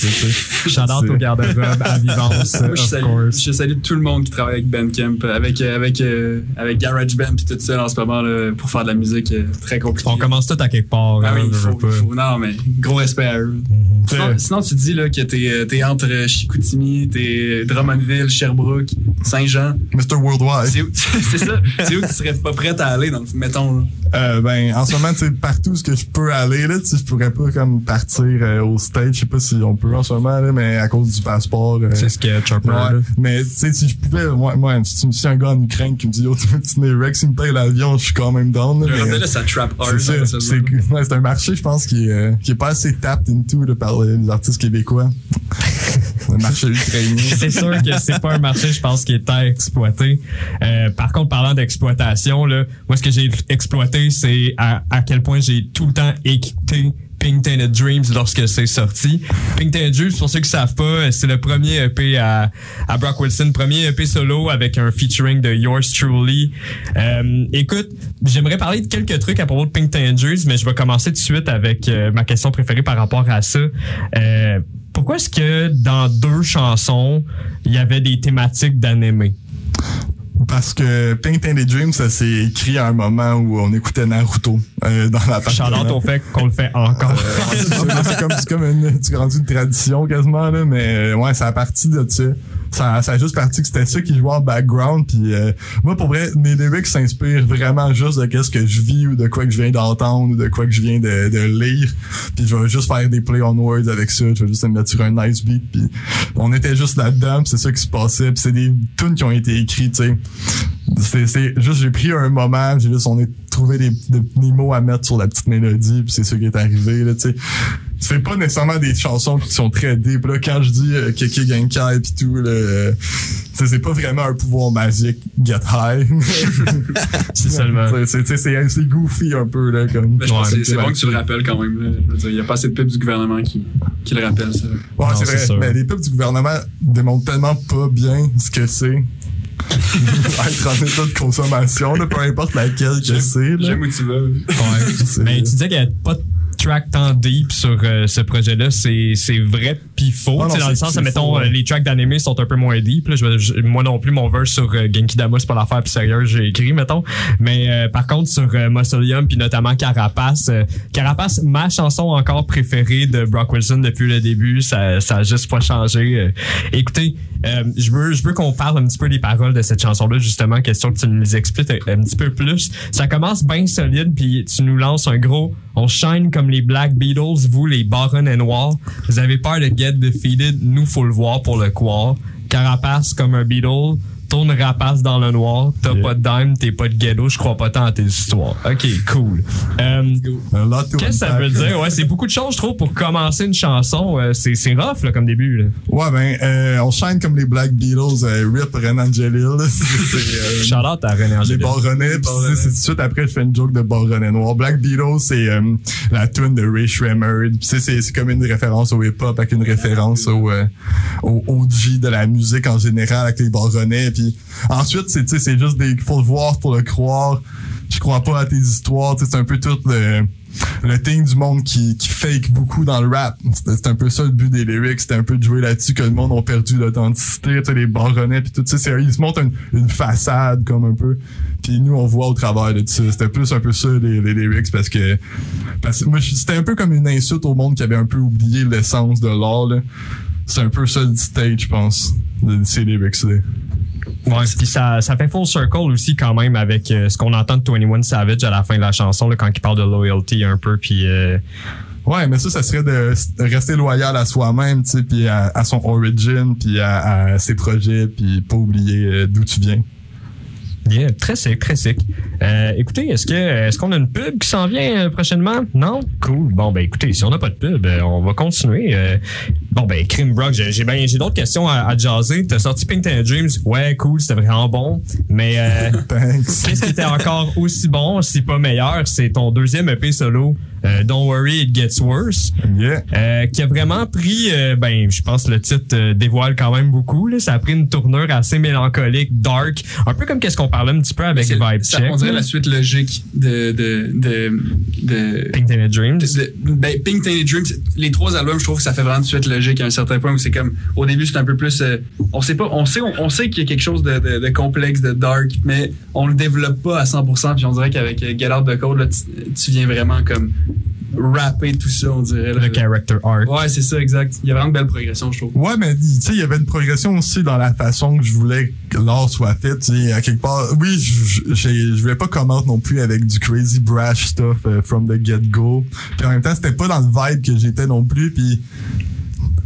Shout-out au garde-robe à Vivance, Moi, je of salue, course. je salue tout le monde qui travaille avec Bandcamp, avec, euh, avec, euh, avec GarageBand puis tout ça en ce moment là, pour faire de la musique euh, très compliquée. On commence tout à quelque part. Ah hein, oui, faut, Non, mais gros respect à eux. Sinon, sinon, tu dis là, que t'es euh, t'es entre Chicoutimi, t'es Drummondville, Sherbrooke, Saint-Jean. Mr. Worldwide. C'est où, c'est ça. C'est où que tu serais pas prêt à aller, dans le, mettons. là? Euh, ben, en ce moment, tu sais, partout ce que je peux aller, là, tu sais, je pourrais pas comme partir euh, au stage, je sais pas si on peut en ce moment, là, mais à cause du passeport. euh, C'est sketch un peu. Ouais, mais tu sais, si je pouvais, moi, moi si tu me dis un gars en Ukraine qui me dit, yo, tu veux dîner Rex, il me paye l'avion, je suis quand même down. là, Le mais- là, ça trap hard. C'est ça, ça, c'est ouais, c'est un marché, je pense, qui est, euh, qui est pas assez tapped into là, par les, les artistes québécois. le marché ukrainien. C'est sûr que c'est pas un marché, je pense, qui est à exploiter. Euh, par contre, parlant d'exploitation, là, moi, ce que j'ai exploité, c'est à, à quel point j'ai tout le temps écouté Pink Tainted Dreams lorsque c'est sorti. Pink Tainted Dreams, pour ceux qui savent pas, c'est le premier EP à, à Brock Wilson, premier EP solo avec un featuring de Yours Truly. Euh, écoute, j'aimerais parler de quelques trucs à propos de Pink Tainted Dreams, mais je vais commencer tout de suite avec euh, ma question préférée par rapport à ça. Euh, pourquoi est-ce que dans deux chansons, il y avait des thématiques d'anime? Parce que Pink Tainted Dream, ça s'est écrit à un moment où on écoutait Naruto euh, dans la Charlotte au fait qu'on le fait encore. Ouais, c'est c'est comme, c'est comme une, c'est rendu une tradition quasiment, là, mais euh, ouais, ça a parti de ça. Ça, ça a juste parti que c'était ça qui jouait en background. Puis euh, moi, pour vrai, mes lyrics s'inspirent vraiment juste de qu'est-ce que je vis ou de quoi que je viens d'entendre ou de quoi que je viens de, de lire. Puis je vais juste faire des play on words avec ça. Je vais juste me mettre sur un nice beat. Puis on était juste là-dedans. c'est ça qui se passait. Puis c'est des tunes qui ont été écrites, tu sais. C'est juste, j'ai pris un moment, j'ai juste, on est trouvé des, des, des mots à mettre sur la petite mélodie, puis c'est ça qui est arrivé, là, tu sais. C'est pas nécessairement des chansons qui sont très deep, là. Quand je dis euh, Keke Genkai pis tout, là, euh, c'est, pas vraiment un pouvoir magique, get high. C'est seulement. C'est, goofy un peu, là, comme. Ben, c'est- bon que tu le rappelles quand même. là. Il n'y a pas assez de pubs du gouvernement qui, qui le rappellent, ça. Ouais, c'est c'est vrai. sûr. Mais les pubs du gouvernement démontrent tellement pas bien ce que c'est. Être en état de consommation, là, peu importe laquelle que c'est. là. J'aime où tu vas. C'est- Mais tu disais qu'il n'y avait pas de track tant deep sur euh, ce projet-là. C'est, c'est vrai pis faux. Ah non, dans le sens, mettons, faux, ouais. euh, les tracks d'anime sont un peu moins deep. Là. Je vais- je- moi non plus, mon verse sur euh, Genki Dama, c'est pas l'affaire plus sérieuse j'ai écrit, mettons. Mais euh, par contre, sur Mausoleum, puis notamment Carapace, Carapace, ma chanson encore préférée de Brock Wilson depuis le début, ça, ça a juste pas changé. Écoutez, je veux, je veux qu'on parle un petit peu des paroles de cette chanson-là, justement, question que tu nous les expliques un, un petit peu plus. Ça commence bien solide, puis tu nous lances un gros « On shine comme les Black Beatles, vous les barons et noirs. Vous avez peur de get defeated, nous faut le voir pour le croire. Carapace comme un Beatle, tourne rapace dans le noir. T'as pas de dime, t'es pas de ghetto, je crois pas tant à tes histoires. Ok, cool. Euh, Qu'est-ce que ça veut dire? Ouais, c'est beaucoup de choses, je trouve, pour commencer une chanson. Euh, c'est, c'est rough, là, comme début. Là. Ouais, ben, euh, on shine comme les Black Beatles, euh, Rip Renan Angelil. Charlotte à René les Angélil. Baronnets, c'est, tout de suite après, je fais une joke de Baronnets noirs. Black Beatles, c'est la tune de Ray Shremmer. C'est, comme une référence au hip-hop avec une référence au, au OG de la musique en général avec les Baronnets. Puis ensuite, c'est, c'est juste des, faut le voir pour le croire. Je crois pas à tes histoires. C'est un peu tout le, le thing du monde qui, fake beaucoup dans le rap. C'était un peu ça le but des lyrics. C'était un peu de jouer là-dessus que le monde a perdu l'authenticité. Les baronnets puis tout ça. c'est- Ils se montrent une, façade comme un peu. Puis nous, on voit au travers de ça. C'était plus un peu ça les, lyrics parce que, c'était un peu comme une insulte au monde qui avait un peu oublié l'essence de l'art. C'est un peu ça le stage, je pense, de ces lyrics-là. Ouais, puis ça, ça fait full circle aussi quand même avec euh, ce qu'on entend de 21 Savage à la fin de la chanson là, quand il parle de loyalty un peu puis euh, Ouais, mais ça, ça serait de, rester loyal à soi-même, tu sais, puis à, à son origin, puis à, à ses projets, puis pas oublier euh, d'où tu viens. Yeah, très sick, très sick. Euh, écoutez, est-ce que est-ce qu'on a une pub qui s'en vient euh, prochainement? Non? Cool. Bon, ben écoutez, si on n'a pas de pub, euh, on va continuer. Euh, bon, ben, Crime Brock, j'ai ben, d'autres questions à, à jaser. T'as sorti Pink Tanner Dreams? Ouais, cool, c'était vraiment bon. Mais euh, qu'est-ce qui était encore aussi bon, si pas meilleur? C'est ton deuxième EP solo. Don't Worry, It Gets Worse. Qui a vraiment pris, ben, je pense le titre dévoile quand même beaucoup. Là. Ça a pris une tournure assez mélancolique, dark, un peu comme qu'est-ce qu'on parlait un petit peu avec Vibe ça, Check. on dirait la suite logique de, de, de, de Pink Tainted Dreams. de- ben, Pink Tainted Dreams, les trois albums, je trouve que ça fait vraiment une suite logique à un certain point où c'est comme, au début, c'est un peu plus, euh, on sait pas, on sait, on, on sait qu'il y a quelque chose de, complexe, de dark, mais on le développe pas à 100%, puis on dirait qu'avec Get Out the Code, là, tu, tu viens vraiment comme rapper tout ça, on dirait. là. Le character arc. Ouais, c'est ça, exact. Il y a vraiment une belle progression, je trouve. Ouais, mais tu sais, il y avait une progression aussi dans la façon que je voulais que l'art soit fait. Tu sais, à quelque part, oui, je je- je voulais pas commenter non plus avec du crazy brash stuff euh, from the get-go. Puis en même temps, c'était pas dans le vibe que j'étais non plus. Puis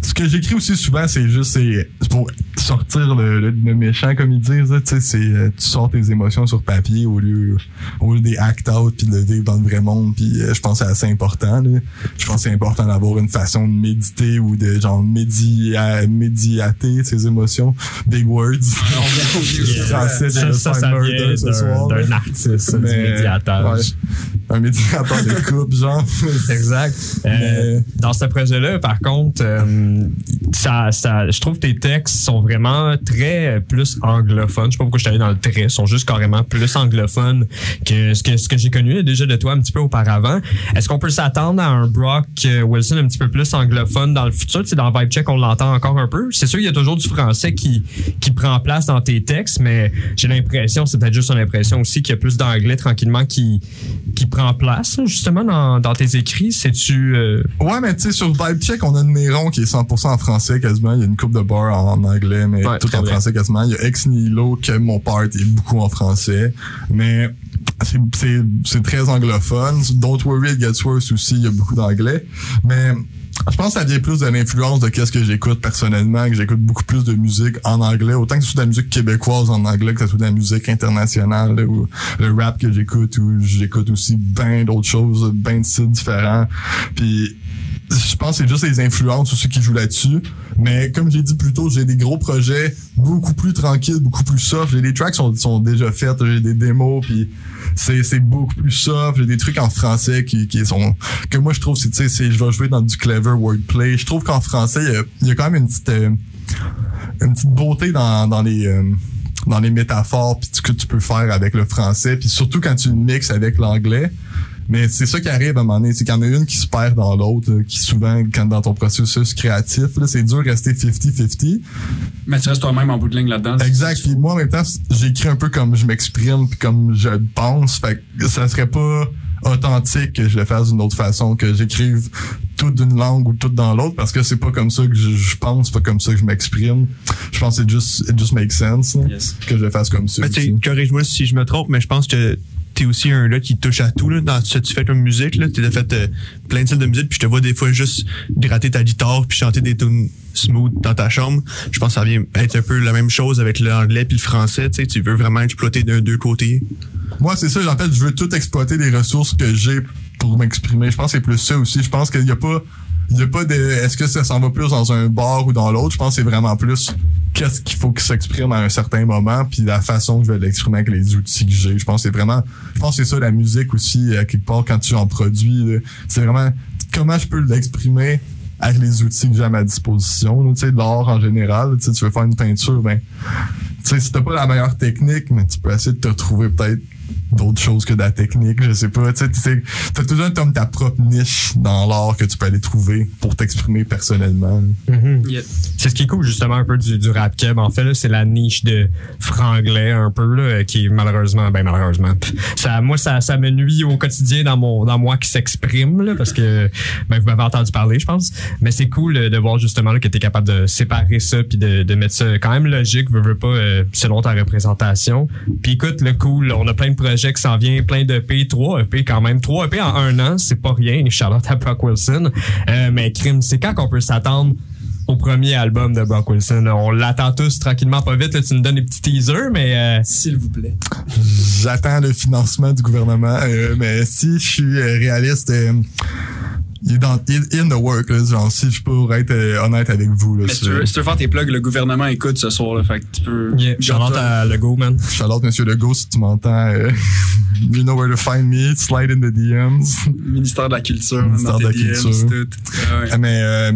ce que j'écris aussi souvent, c'est juste c'est pour sortir le, le, le méchant, comme ils disent. là. Tu sais, c'est euh, tu sors tes émotions sur papier au lieu au lieu des act out puis de le vivre dans le vrai monde. Puis euh, je pense que c'est assez important. Là. Je pense que c'est important d'avoir une façon de méditer ou de genre média, médiater ses émotions. Big words. Français, Ça, de ça, ça Murder vient ce d'un- soir, d'un artiste, ça, du Mais, médiateur. ouais. Un médiateur de coupe, genre. Exact. Euh, dans ce projet-là, par contre, euh, ça, ça, je trouve que tes textes sont vraiment très euh, plus anglophones. Je sais pas pourquoi je suis allé dans le trait. Ils sont juste carrément plus anglophones que ce que, ce que j'ai connu déjà de toi un petit peu auparavant. Est-ce qu'on peut s'attendre à un Brock euh, Wilson un petit peu plus anglophone dans le futur? Dans Vibe Check, on l'entend encore un peu. C'est sûr, il y a toujours du français qui, qui prend place dans tes textes, mais j'ai l'impression, c'est peut-être juste une impression aussi, qu'il y a plus d'anglais tranquillement qui, qui prend place, justement, dans, dans tes écrits. C'est-tu. euh, Ouais, mais tu sais, sur Vibe Check, on a Néron qui est 100% en français quasiment. Il y a une coupe de bar en anglais, mais Ouais, tout en bien. français quasiment. Il y a Ex Nihilo, que mon part est beaucoup en français. Mais c'est- très anglophone. Don't Worry, It Gets Worse aussi, il y a beaucoup d'anglais. Mais je pense que ça vient plus de l'influence de qu'est-ce que j'écoute personnellement, que j'écoute beaucoup plus de musique en anglais, autant que ce soit de la musique québécoise en anglais, que ce soit de la musique internationale, là, ou le rap que j'écoute, ou j'écoute aussi bien d'autres choses, bien de styles différents. Puis je pense que c'est juste les influences aussi qui jouent là-dessus. Mais comme j'ai dit plus tôt, j'ai des gros projets beaucoup plus tranquilles, beaucoup plus soft. J'ai des tracks qui sont, sont déjà faites, j'ai des démos, puis c'est, beaucoup plus soft. J'ai des trucs en français qui, sont que moi je trouve c'est tu sais je vais jouer dans du clever wordplay. Je trouve qu'en français il y a, quand même une petite euh, une petite beauté dans, les euh, dans les métaphores puis ce que tu peux faire avec le français puis surtout quand tu mixes avec l'anglais mais c'est ça qui arrive à un moment donné, c'est qu'il y en a une qui se perd dans l'autre, là, qui souvent, quand dans ton processus créatif, là, c'est dur de rester 50-50. Mais tu restes toi-même en bout de ligne là-dedans. Exact. Puis moi, en même temps, j'écris un peu comme je m'exprime, puis comme je pense. Fait que ça serait pas authentique que je le fasse d'une autre façon, que j'écrive tout d'une langue ou tout dans l'autre, parce que c'est pas comme ça que je, je pense, pas comme ça que je m'exprime. Je pense que c'est juste, it just makes sense, là, que je le fasse comme ça. Corrige-moi si je me trompe, mais je pense que t'es aussi un là qui touche à tout là, dans ce que tu fais comme musique. Là. T'as fait euh, plein de styles de musique, puis je te vois des fois juste gratter ta guitare puis chanter des tunes smooth dans ta chambre. Je pense que ça vient être un peu la même chose avec l'anglais puis le français. Tu sais, tu veux vraiment exploiter d'un deux côtés. Moi, c'est ça. En fait, je veux tout exploiter les ressources que j'ai pour m'exprimer. Je pense que c'est plus ça aussi. Je pense qu'il y a pas, y a pas de, est-ce que ça s'en va plus dans un bar ou dans l'autre? Je pense que c'est vraiment plus qu'est-ce qu'il faut qu'il s'exprime à un certain moment puis la façon que je vais l'exprimer avec les outils que j'ai. Je pense que c'est vraiment, je pense que c'est ça la musique aussi, à quelque part, quand tu en produis. C'est vraiment comment je peux l'exprimer avec les outils que j'ai à ma disposition. Tu sais, l'art en général, tu veux faire une peinture, ben, tu sais, si t'as pas la meilleure technique, mais tu peux essayer de te trouver peut-être d'autres choses que de la technique, je sais pas. Tu sais, tu sais, t'as toujours comme ta propre niche dans l'art que tu peux aller trouver pour t'exprimer personnellement. Mhm. C'est ce qui est cool justement un peu du, du rap keb. En fait, là, c'est la niche de franglais un peu là, qui est malheureusement, ben malheureusement, ça, moi ça, ça me nuit au quotidien dans mon dans moi qui s'exprime là, parce que ben vous m'avez entendu parler, je pense. Mais c'est cool euh, de voir justement là, que tu es capable de séparer ça puis de, de mettre ça quand même logique, veux, veux pas, euh, selon ta représentation. Puis écoute, le cool, on a plein de projets qui s'en vient, plein de EP, 3 EP quand même, 3 EP en un an, c'est pas rien. Charlotte à Brock Wilson. Euh, mais crime, c'est quand qu'on peut s'attendre au premier album de Brock Wilson? On l'attend tous tranquillement, pas vite. Là, tu nous donnes des petits teasers, mais euh, S'il vous plaît. J'attends le financement du gouvernement, euh, mais si je suis réaliste, euh, il est dans il est in the work. Là, genre, si je peux être euh, honnête avec vous. Là, Mais si tu, veux, si tu veux faire tes plugs, le gouvernement écoute ce soir. Là, fait que tu peux. yeah, Charlotte à Lego, man. Charlotte, Monsieur Legault, si tu m'entends, euh, you know where to find me. Slide in the DMs. Ministère de la Culture. Ministère de la DMs, Culture. tout. Ah ouais. Ah, Mais euh,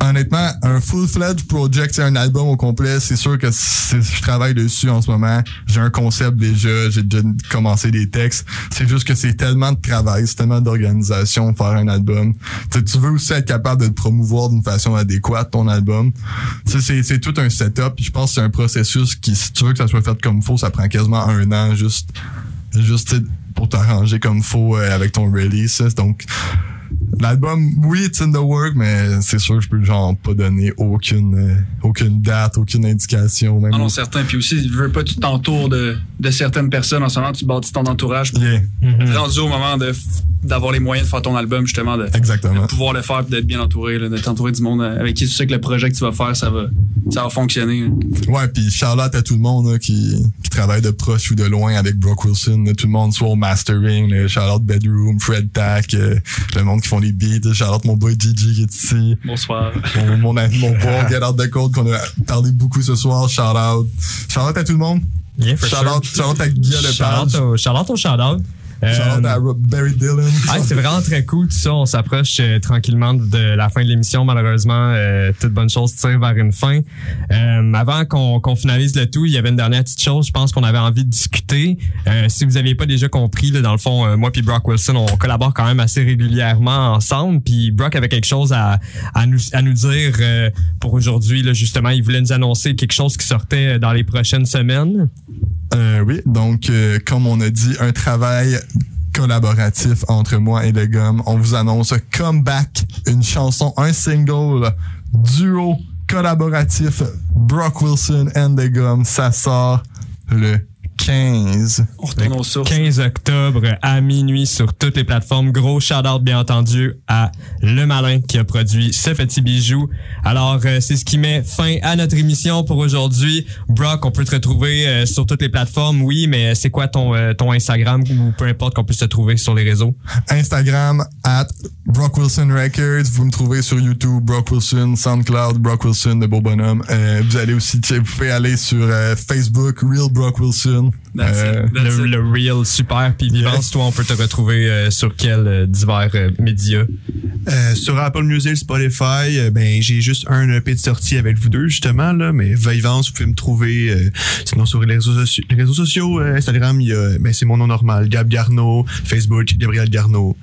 honnêtement, un full-fledged project, un album au complet, c'est sûr que je travaille dessus en ce moment. J'ai un concept déjà, j'ai déjà commencé des textes. C'est juste que c'est tellement de travail, c'est tellement d'organisation faire un album. Tu veux aussi être capable de te promouvoir d'une façon adéquate ton album. C'est tout un setup. Je pense que c'est un processus qui, si tu veux que ça soit fait comme faut, ça prend quasiment un an juste, juste pour t'arranger comme faut euh, avec ton release. Donc, L'album, oui, it's in the work, mais c'est sûr que je peux genre pas donner aucune euh, aucune date, aucune indication. Même Ah non, certain. Puis aussi, je veux pas que tu t'entoures de, de certaines personnes. En ce moment, tu bâtis ton entourage pour Yeah. rendu au moment de d'avoir les moyens de faire ton album, justement, de, Exactement. de pouvoir le faire et d'être bien entouré, là, de t'entourer du monde avec qui tu sais que le projet que tu vas faire, ça va, ça va fonctionner. là. Ouais, puis Charlotte à tout le monde là, qui, qui travaille de proche ou de loin avec Brock Wilson. là, tout le monde soit au mastering, là, Charlotte Bedroom, Fred Tack, euh, le monde qui font les beats, Charlotte mon boy Gigi qui est ici. Bonsoir. Mon, mon, ami- mon bon Get Out the Code qu'on a parlé beaucoup ce soir. Shout out. Shout out à tout le monde. Yeah, for shout, out, sure. shout out à Guy Lepage. Au, Charlotte au shout-out. Euh, Shout out à Rob- Barry Dillon. Ah, c'est vraiment très cool tout ça. On s'approche euh, tranquillement de la fin de l'émission. Malheureusement, euh, toute bonne chose tire vers une fin. Euh, avant qu'on finalise le tout, il y avait une dernière petite chose. Je pense qu'on avait envie de discuter. Euh, si vous n'aviez pas déjà compris, là, dans le fond, euh, moi puis Brock Wilson, on collabore quand même assez régulièrement ensemble. Puis Brock avait quelque chose à, à nous à nous dire euh, pour aujourd'hui. Justement, il voulait nous annoncer quelque chose qui sortait dans les prochaines semaines. Euh, oui, donc euh, comme on a dit, un travail collaboratif entre moi et le gomme. On vous annonce Comeback, une chanson, un single duo collaboratif Brock Wilson and the Gum. Ça sort le 15. On retourne aux sources. 15 octobre à minuit sur toutes les plateformes. Gros shout-out, bien entendu, à Le Malin qui a produit ce petit bijou. Alors, euh, c'est ce qui met fin à notre émission pour aujourd'hui. Brock, on peut te retrouver euh, sur toutes les plateformes, oui, mais c'est quoi ton, euh, ton Instagram ou peu importe qu'on puisse te trouver sur les réseaux? Instagram, at Brock Wilson Records. Vous me trouvez sur YouTube, Brock Wilson, SoundCloud, Brock Wilson, de Beau Bonhomme. Euh, vous allez aussi, vous pouvez aller sur euh, Facebook, Real Brock Wilson. That's Euh, it. That's Le, Real Super. Puis Vivance, toi, on peut te retrouver euh, sur quel euh, divers euh, médias? Euh, sur Apple Music, Spotify, euh, ben j'ai juste un EP de sortie avec vous deux justement là, mais Vivance, vous pouvez me trouver euh, sinon sur les réseaux, soci- les réseaux sociaux, euh, Instagram, il y a ben c'est mon nom normal, Gab Garneau, Facebook, Gabriel Garneau,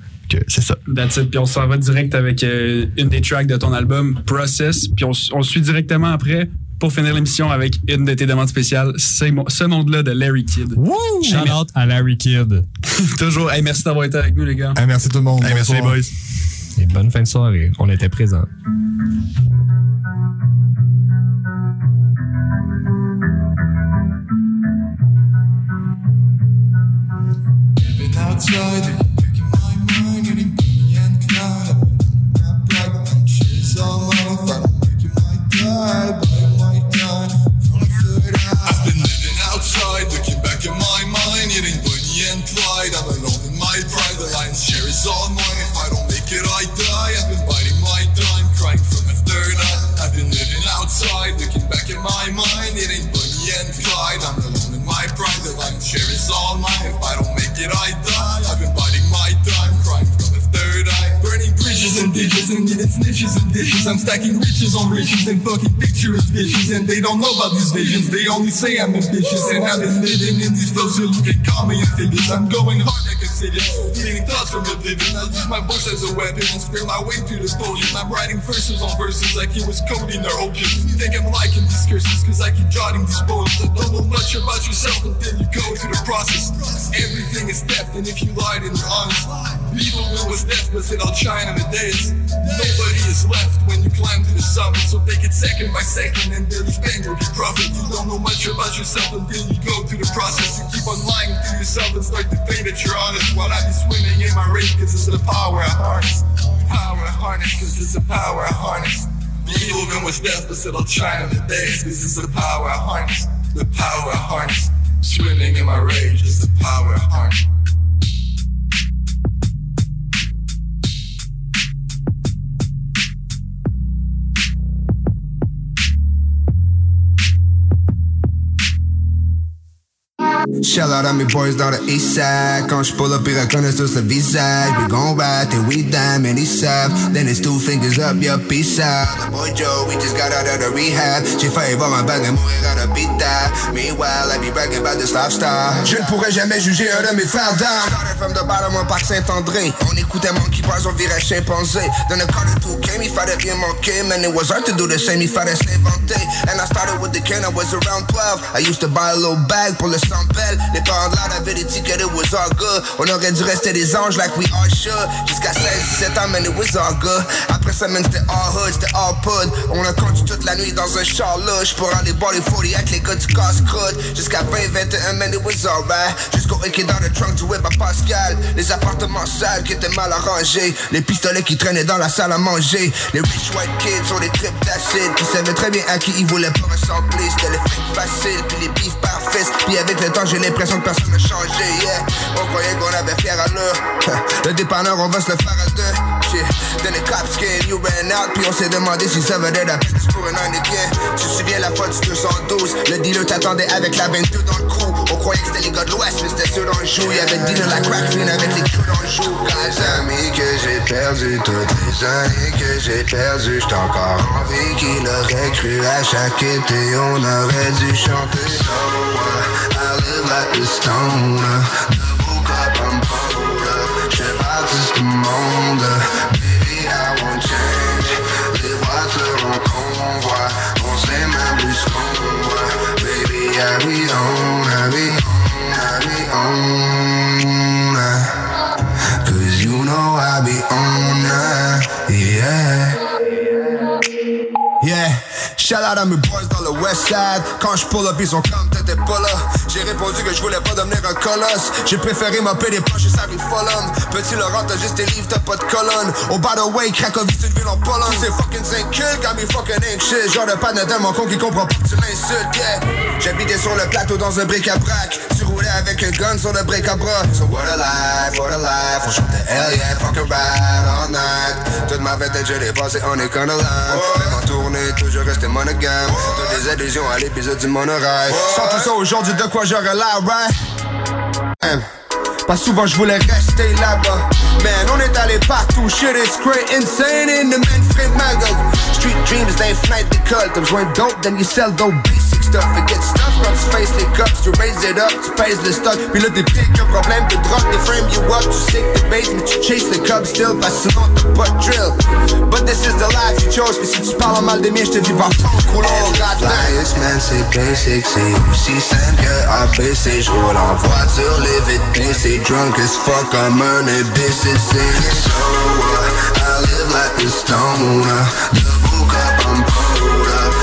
c'est ça. That's it. Puis on s'en va direct avec euh, une des tracks de ton album, Process. Puis on, on suit directement après pour finir l'émission avec une de tes demandes spéciales, c'est mo- ce monde-là de Larry Kidd. Shout out à Larry Kidd. Toujours. Hey, merci d'avoir été avec nous, les gars. hey, merci tout le monde. Hey, merci les boys. Et bonne fin de soirée. On était présents. I'm alone in my pride, the lion's share is all mine. If I don't make it, I die. I've been biding my time, crying from a third eye. I've been living outside, looking back at my mind, getting Bonnie and Clyde. I'm alone in my pride, the lion's share is all mine. If I don't make it, I die. I've been biding my time, Bridges and ditches and needed snitches and dishes. I'm stacking riches on riches and fucking pictures bitches. And they don't know about these visions. They only say I'm ambitious. And I've been living in these flows so you can call me amphibious. I'm going hard like a city. Feeding thoughts from oblivion. I use my voice as a weapon and spare my way to the podium. I'm writing verses on verses like it was coding or opium. You think I'm liking these curses cause I keep jotting these poems. But don't know much about yourself until you go through the process. Everything is theft and if you lied and you're honest. Evil will was death deficit, I'll shine in the days. Nobody is left when you climb to the summit, so take it second by second and daily spend your profit. You don't know much about yourself until you go through the process. You keep on lying to yourself and start to think that you're honest while I be swimming in my race, cause it's the power I harness. Power I harness, cause it's the power I harness. Even with deficit, I'll shine in the days, cause it's the power I harness. The power I harness. Swimming in my rage is the power I harness. Shout out à mes boys dans le east side. Quand je pull up, ils reconnaissent tous le visage We gon' ride till we die, man, ils savent Then it's two fingers up, yeah, peace out The boy Joe, we just got out of the rehab. J'ai failli voir ma bague et mourir à la pita Meanwhile, I be bragging about this lifestyle. Je ne pourrais jamais juger un de mes frères d'armes. Started from the bottom, un parc Saint-André. On écoutait Monkey Bars, on virait chimpanzé. Dans le car de 2K, il fallait rien manquer. Man, it was hard to do the same, il fallait s'inventer. And I started with the can, I was around 12 I used to buy a little bag pour le sang Les parents de avaient des tickets, it was all good. On aurait dû rester des anges like we all should. Jusqu'à 16, 17 ans, man, it was all good. Après ça, man, c'était all hood, c'était all pud On a conduit toute la nuit dans un char louche Pour aller boire les 40 avec les gars du casse-croûte Jusqu'à 20, 21, man, it was alright Jusqu'au AK dans le trunk du whip à Pascal. Les appartements sales qui étaient mal arrangés. Les pistolets qui traînaient dans la salle à manger. Les rich white kids sur les trips d'acide Qui savaient très bien à qui ils voulaient pas ressembler. C'était les flics faciles, puis les bifs par fist Puis avec le temps, j'ai l'impression que personne n'a changé, On croyait qu'on avait fier à l'heure Le dépanneur, on va se le faire à deux. Shit, then the cops came, you ran out. Puis on s'est demandé si ça venait la business pour un an et Tu te souviens la fois du 212 Le dealer t'attendait avec la 22 dans le On croyait que c'était les gars de l'Ouest, mais c'était ceux dans le joue Y'avait dealer la crack fiend avec les queues dans le amis que j'ai perdus, toutes les années que j'ai perdues J't'ai encore envie qu'il aurait cru à chaque été On aurait dû chanter I live like a stoner. Monde Baby, I be on, I be I be on Cause you know I be shout out à mes boys dans le west side. Quand je pull up, ils sont comme t'étais pas là. J'ai répondu que je voulais pas devenir un colosse. J'ai préféré m'appeler des poches et ça Follum Petit Laurent, t'as juste tes livres, t'as pas de colonne. Oh by the way, Cracovie, c'est une ville en Pologne. Tous ces fucking zinc kills, got me fucking anxious Genre de panne tellement con qui comprend pas que tu m'insultes, yeah. J'habitais sur le plateau dans un bric-à-brac Tu roulais avec un gun sur le bric-à-bras So what a life, what a life. On chantait hell yeah, fucking ride all night. Toute ma vingtaine, je l'ai passé en éconoline Même en tournée, toujours resté monogame. Toutes les allusions à l'épisode du monorail. Sans tout ça aujourd'hui, de quoi j'aurais l'air, right? Pas souvent je voulais rester là-bas. Man, on est allé partout, shit is great, insane in the mainframe magazine Street dreams, they flight d'école. T'as besoin dope, then you sell dope basic stuff Forget stuff, quand tu face les cups Tu raise it up, tu pèses le stock Puis là t'es pire qu'un problème de drogue They frame you up, tu sais que t'es base Mais tu chase le cup still, parce que sinon t'as pas de drill. But this is the life you chose Puis si tu parles mal des miens, je te dis va fond god Flyest man, c'est basic C'est aussi simple que ABC J'roule en voiture, les vite c'est drunk as fuck, I'm un imbécile So what, I live like a stoner Double cup, I'm